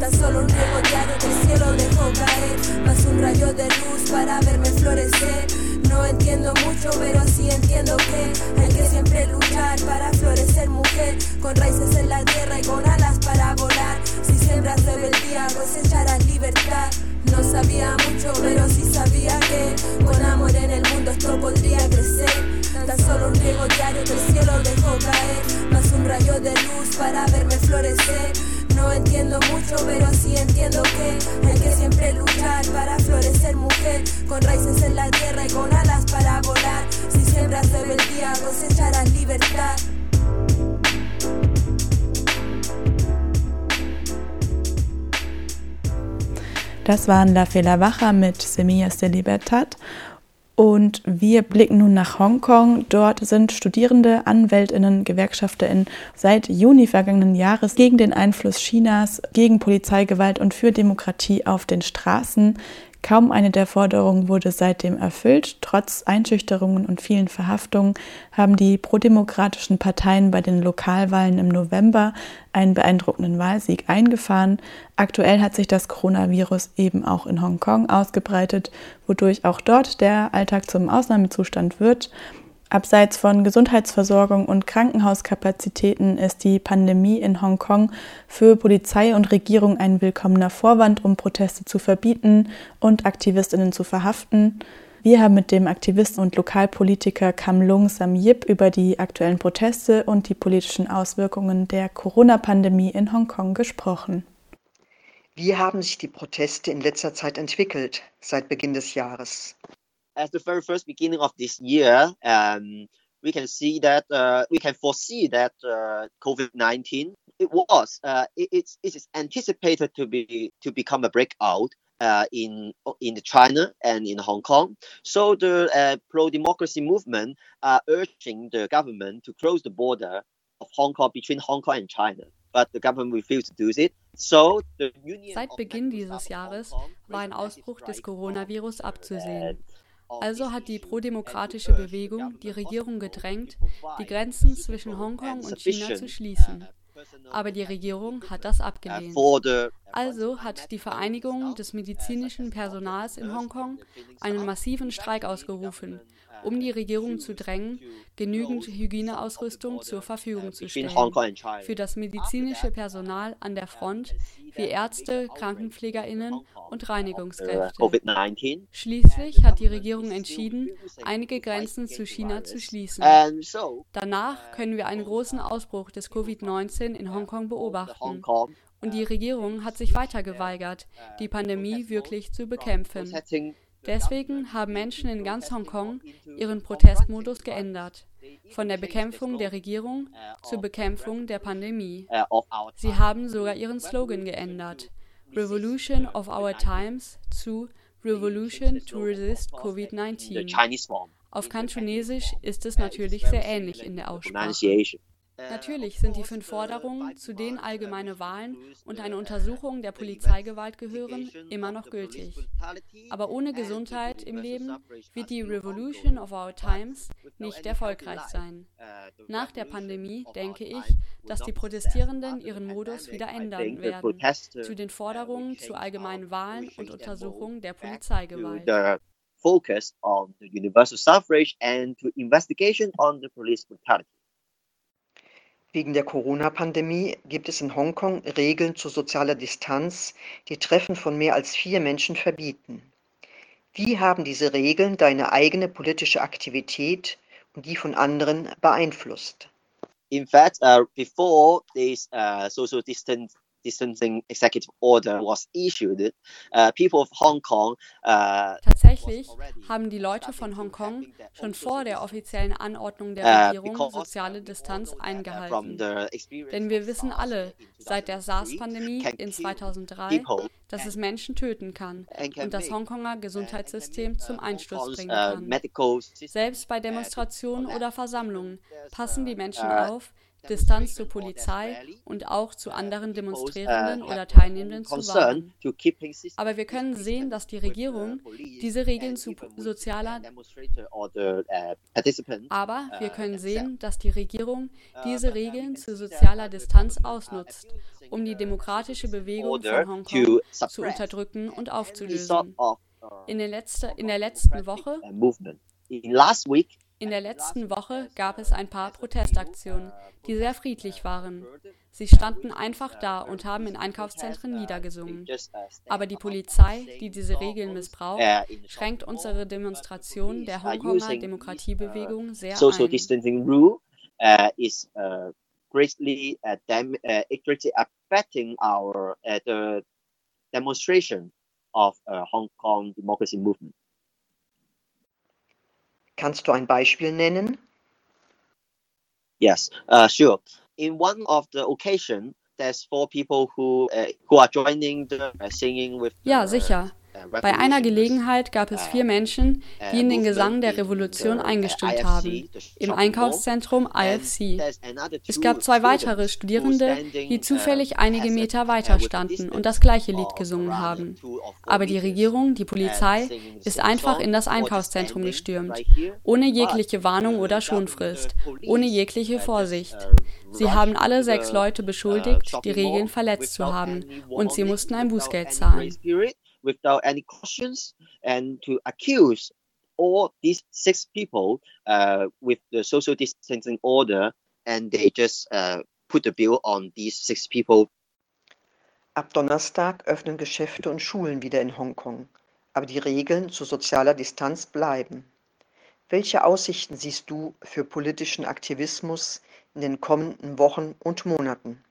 Tan solo un riego diario que el cielo dejó caer, más un rayo de luz para verme florecer. No entiendo mucho, pero sí entiendo que hay que siempre luchar para florecer mujer, con raíces en la tierra y con alas para volar. Si siembras rebeldía, cosecharás libertad. No sabía mucho, pero sí sabía que con amor en el mundo esto podría crecer. Tan solo un riego diario que el cielo dejó caer, más un rayo de luz para verme florecer. No entiendo mucho, pero sí entiendo que hay que siempre luchar para florecer mujer, con raíces en la tierra y con alas para volar. Si siembras rebeldía, cosecharás libertad. Das waren La Fela Baja mit Semillas de Libertad. Und wir blicken nun nach Hongkong. Dort sind Studierende, Anwältinnen, Gewerkschafterinnen seit Juni vergangenen Jahres gegen den Einfluss Chinas, gegen Polizeigewalt und für Demokratie auf den Straßen. Kaum eine der Forderungen wurde seitdem erfüllt. Trotz Einschüchterungen und vielen Verhaftungen haben die prodemokratischen Parteien bei den Lokalwahlen im November einen beeindruckenden Wahlsieg eingefahren. Aktuell hat sich das Coronavirus eben auch in Hongkong ausgebreitet, wodurch auch dort der Alltag zum Ausnahmezustand wird. Abseits von Gesundheitsversorgung und Krankenhauskapazitäten ist die Pandemie in Hongkong für Polizei und Regierung ein willkommener Vorwand, um Proteste zu verbieten und Aktivistinnen zu verhaften. Wir haben mit dem Aktivisten und Lokalpolitiker Kam Lung Sam Yip über die aktuellen Proteste und die politischen Auswirkungen der Corona-Pandemie in Hongkong gesprochen. Wie haben sich die Proteste in letzter Zeit entwickelt seit Beginn des Jahres? As the very first beginning of this year, um, we can see that uh, we can foresee that uh, COVID nineteen it was uh, it, it's it is anticipated to be to become a breakout. Uh, in in China and in Hong Kong, so the uh, pro-democracy movement are urging the government to close the border of Hong Kong between Hong Kong and China. But the government refused to do it. So the Union Seit Beginn dieses Jahres war ein Ausbruch des Coronavirus abzusehen. Also hat die prodemokratische Bewegung die Regierung gedrängt, die Grenzen zwischen Hongkong und China zu schließen. Aber die Regierung hat das abgelehnt. Also hat die Vereinigung des medizinischen Personals in Hongkong einen massiven Streik ausgerufen, um die Regierung zu drängen, genügend Hygieneausrüstung zur Verfügung zu stellen. Für das medizinische Personal an der Front, wie Ärzte, Krankenpflegerinnen und Reinigungskräfte. Schließlich hat die Regierung entschieden, einige Grenzen zu China zu schließen. Danach können wir einen großen Ausbruch des Covid-19 in Hongkong beobachten. Und die Regierung hat sich weiter geweigert, die Pandemie wirklich zu bekämpfen. Deswegen haben Menschen in ganz Hongkong ihren Protestmodus geändert. Von der Bekämpfung der Regierung zur Bekämpfung der Pandemie. Sie haben sogar ihren Slogan geändert. Revolution of Our Times zu Revolution to Resist COVID-19. Auf Kantonesisch ist es natürlich sehr ähnlich in der Aussprache. Natürlich sind die fünf Forderungen, zu denen allgemeine Wahlen und eine Untersuchung der Polizeigewalt gehören, immer noch gültig. Aber ohne Gesundheit im Leben wird die Revolution of Our Times nicht erfolgreich sein. Nach der Pandemie denke ich, dass die Protestierenden ihren Modus wieder ändern werden, zu den Forderungen zu allgemeinen Wahlen und Untersuchungen der Polizeigewalt. Focus on the universal suffrage and to investigation on the police brutality. Wegen der Corona-Pandemie gibt es in Hongkong Regeln zu sozialer Distanz, die Treffen von mehr als vier Menschen verbieten. Wie haben diese Regeln deine eigene politische Aktivität und die von anderen beeinflusst? In fact, uh, before this uh, social distance distancing executive order was issued, uh, people of Hong Kong uh, Tatsächlich haben die Leute von Hongkong schon vor der offiziellen Anordnung der uh, Regierung soziale Distanz eingehalten. Denn wir wissen alle seit der SARS-Pandemie in 2003, dass es Menschen töten kann und das Hongkonger Gesundheitssystem zum Einsturz bringen kann. Selbst bei Demonstrationen oder Versammlungen passen die Menschen auf, Distanz zur Polizei und auch zu anderen Demonstrierenden oder Teilnehmenden zu wahren. Aber wir können sehen, dass die Regierung diese Regeln zu sozialer Aber wir können sehen, dass die Regierung diese Regeln zu sozialer Distanz ausnutzt, um die demokratische Bewegung von Hongkong zu unterdrücken und aufzulösen. In, der letzte, in der letzten Woche in der letzten Woche gab es ein paar Protestaktionen, die sehr friedlich waren. Sie standen einfach da und haben in Einkaufszentren niedergesungen. Aber die Polizei, die diese Regeln missbraucht, schränkt unsere Demonstration der Hongkonger Demokratiebewegung sehr ein. Uh, uh, greatly uh, dam uh, greatly affecting our uh, the demonstration of uh, Hong Kong democracy movement. Kannst du ein Beispiel nennen? Yes, uh, sure. In one of the occasion, there's four people who uh, who are joining the uh, singing with. Ja, sicher. Bei einer Gelegenheit gab es vier Menschen, die in den Gesang der Revolution eingestimmt haben, im Einkaufszentrum IFC. Es gab zwei weitere Studierende, die zufällig einige Meter weiter standen und das gleiche Lied gesungen haben. Aber die Regierung, die Polizei, ist einfach in das Einkaufszentrum gestürmt, ohne jegliche Warnung oder Schonfrist, ohne jegliche Vorsicht. Sie haben alle sechs Leute beschuldigt, die Regeln verletzt zu haben, und sie mussten ein Bußgeld zahlen without any cautions and to accuse all these six people uh, with the social distancing order and they just uh, put the bill on these six people. Ab Donnerstag öffnen Geschäfte und Schulen wieder in Hongkong, aber die Regeln zu sozialer Distanz bleiben. Welche Aussichten siehst du für politischen Aktivismus in den kommenden Wochen und Monaten?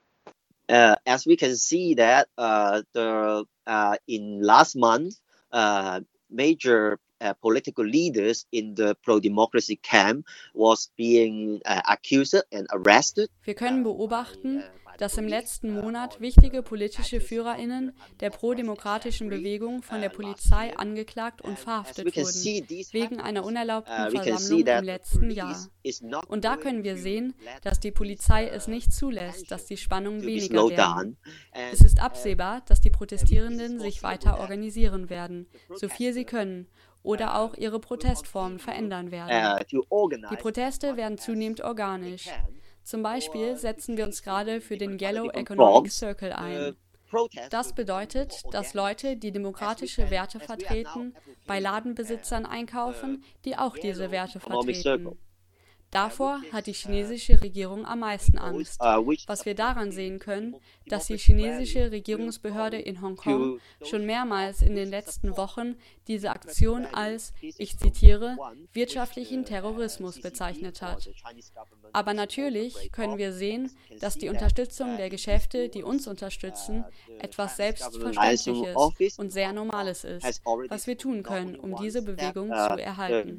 Uh, as we can see that uh, the uh, in last month, uh, major uh, political leaders in the pro-democracy camp was being uh, accused and arrested. Wir können beobachten, dass im letzten Monat wichtige politische Führerinnen der prodemokratischen Bewegung von der Polizei angeklagt und verhaftet wurden, wegen einer unerlaubten Versammlung im letzten Jahr. Und da können wir sehen, dass die Polizei es nicht zulässt, dass die Spannungen weniger werden. Es ist absehbar, dass die Protestierenden sich weiter organisieren werden, so viel sie können, oder auch ihre Protestformen verändern werden. Die Proteste werden zunehmend organisch. Zum Beispiel setzen wir uns gerade für den Yellow Economic Circle ein. Das bedeutet, dass Leute, die demokratische Werte vertreten, bei Ladenbesitzern einkaufen, die auch diese Werte vertreten. Davor hat die chinesische Regierung am meisten Angst, was wir daran sehen können, dass die chinesische Regierungsbehörde in Hongkong schon mehrmals in den letzten Wochen diese Aktion als, ich zitiere, wirtschaftlichen Terrorismus bezeichnet hat. Aber natürlich können wir sehen, dass die Unterstützung der Geschäfte, die uns unterstützen, etwas Selbstverständliches und sehr Normales ist, was wir tun können, um diese Bewegung zu erhalten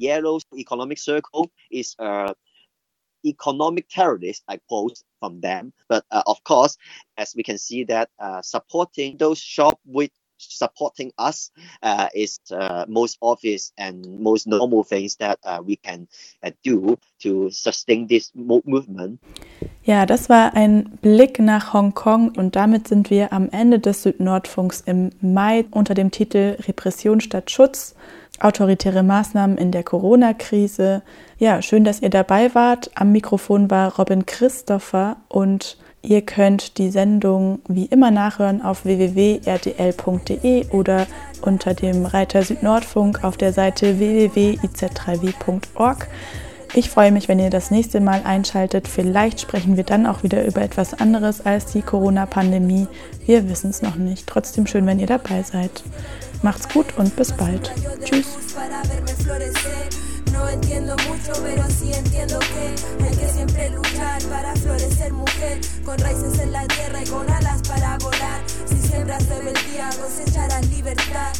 economic terrorists, I quote from them. But uh, of course, as we can see that uh, supporting those shop with supporting us uh, is uh, most obvious and most normal things that uh, we can uh, do to sustain this movement. Ja, das war ein Blick nach Hongkong und damit sind wir am Ende des Südnordfunks im Mai unter dem Titel Repression statt Schutz. Autoritäre Maßnahmen in der Corona-Krise. Ja, schön, dass ihr dabei wart. Am Mikrofon war Robin Christopher und Ihr könnt die Sendung wie immer nachhören auf www.rdl.de oder unter dem Reiter Südnordfunk auf der Seite www.iz3w.org. Ich freue mich, wenn ihr das nächste Mal einschaltet. Vielleicht sprechen wir dann auch wieder über etwas anderes als die Corona-Pandemie. Wir wissen es noch nicht. Trotzdem schön, wenn ihr dabei seid. Macht's gut und bis bald. Tschüss. No entiendo mucho, pero sí entiendo que hay que siempre luchar para florecer mujer, con raíces en la tierra y con alas para volar. Si siembras rebeldía, cosecharás libertad.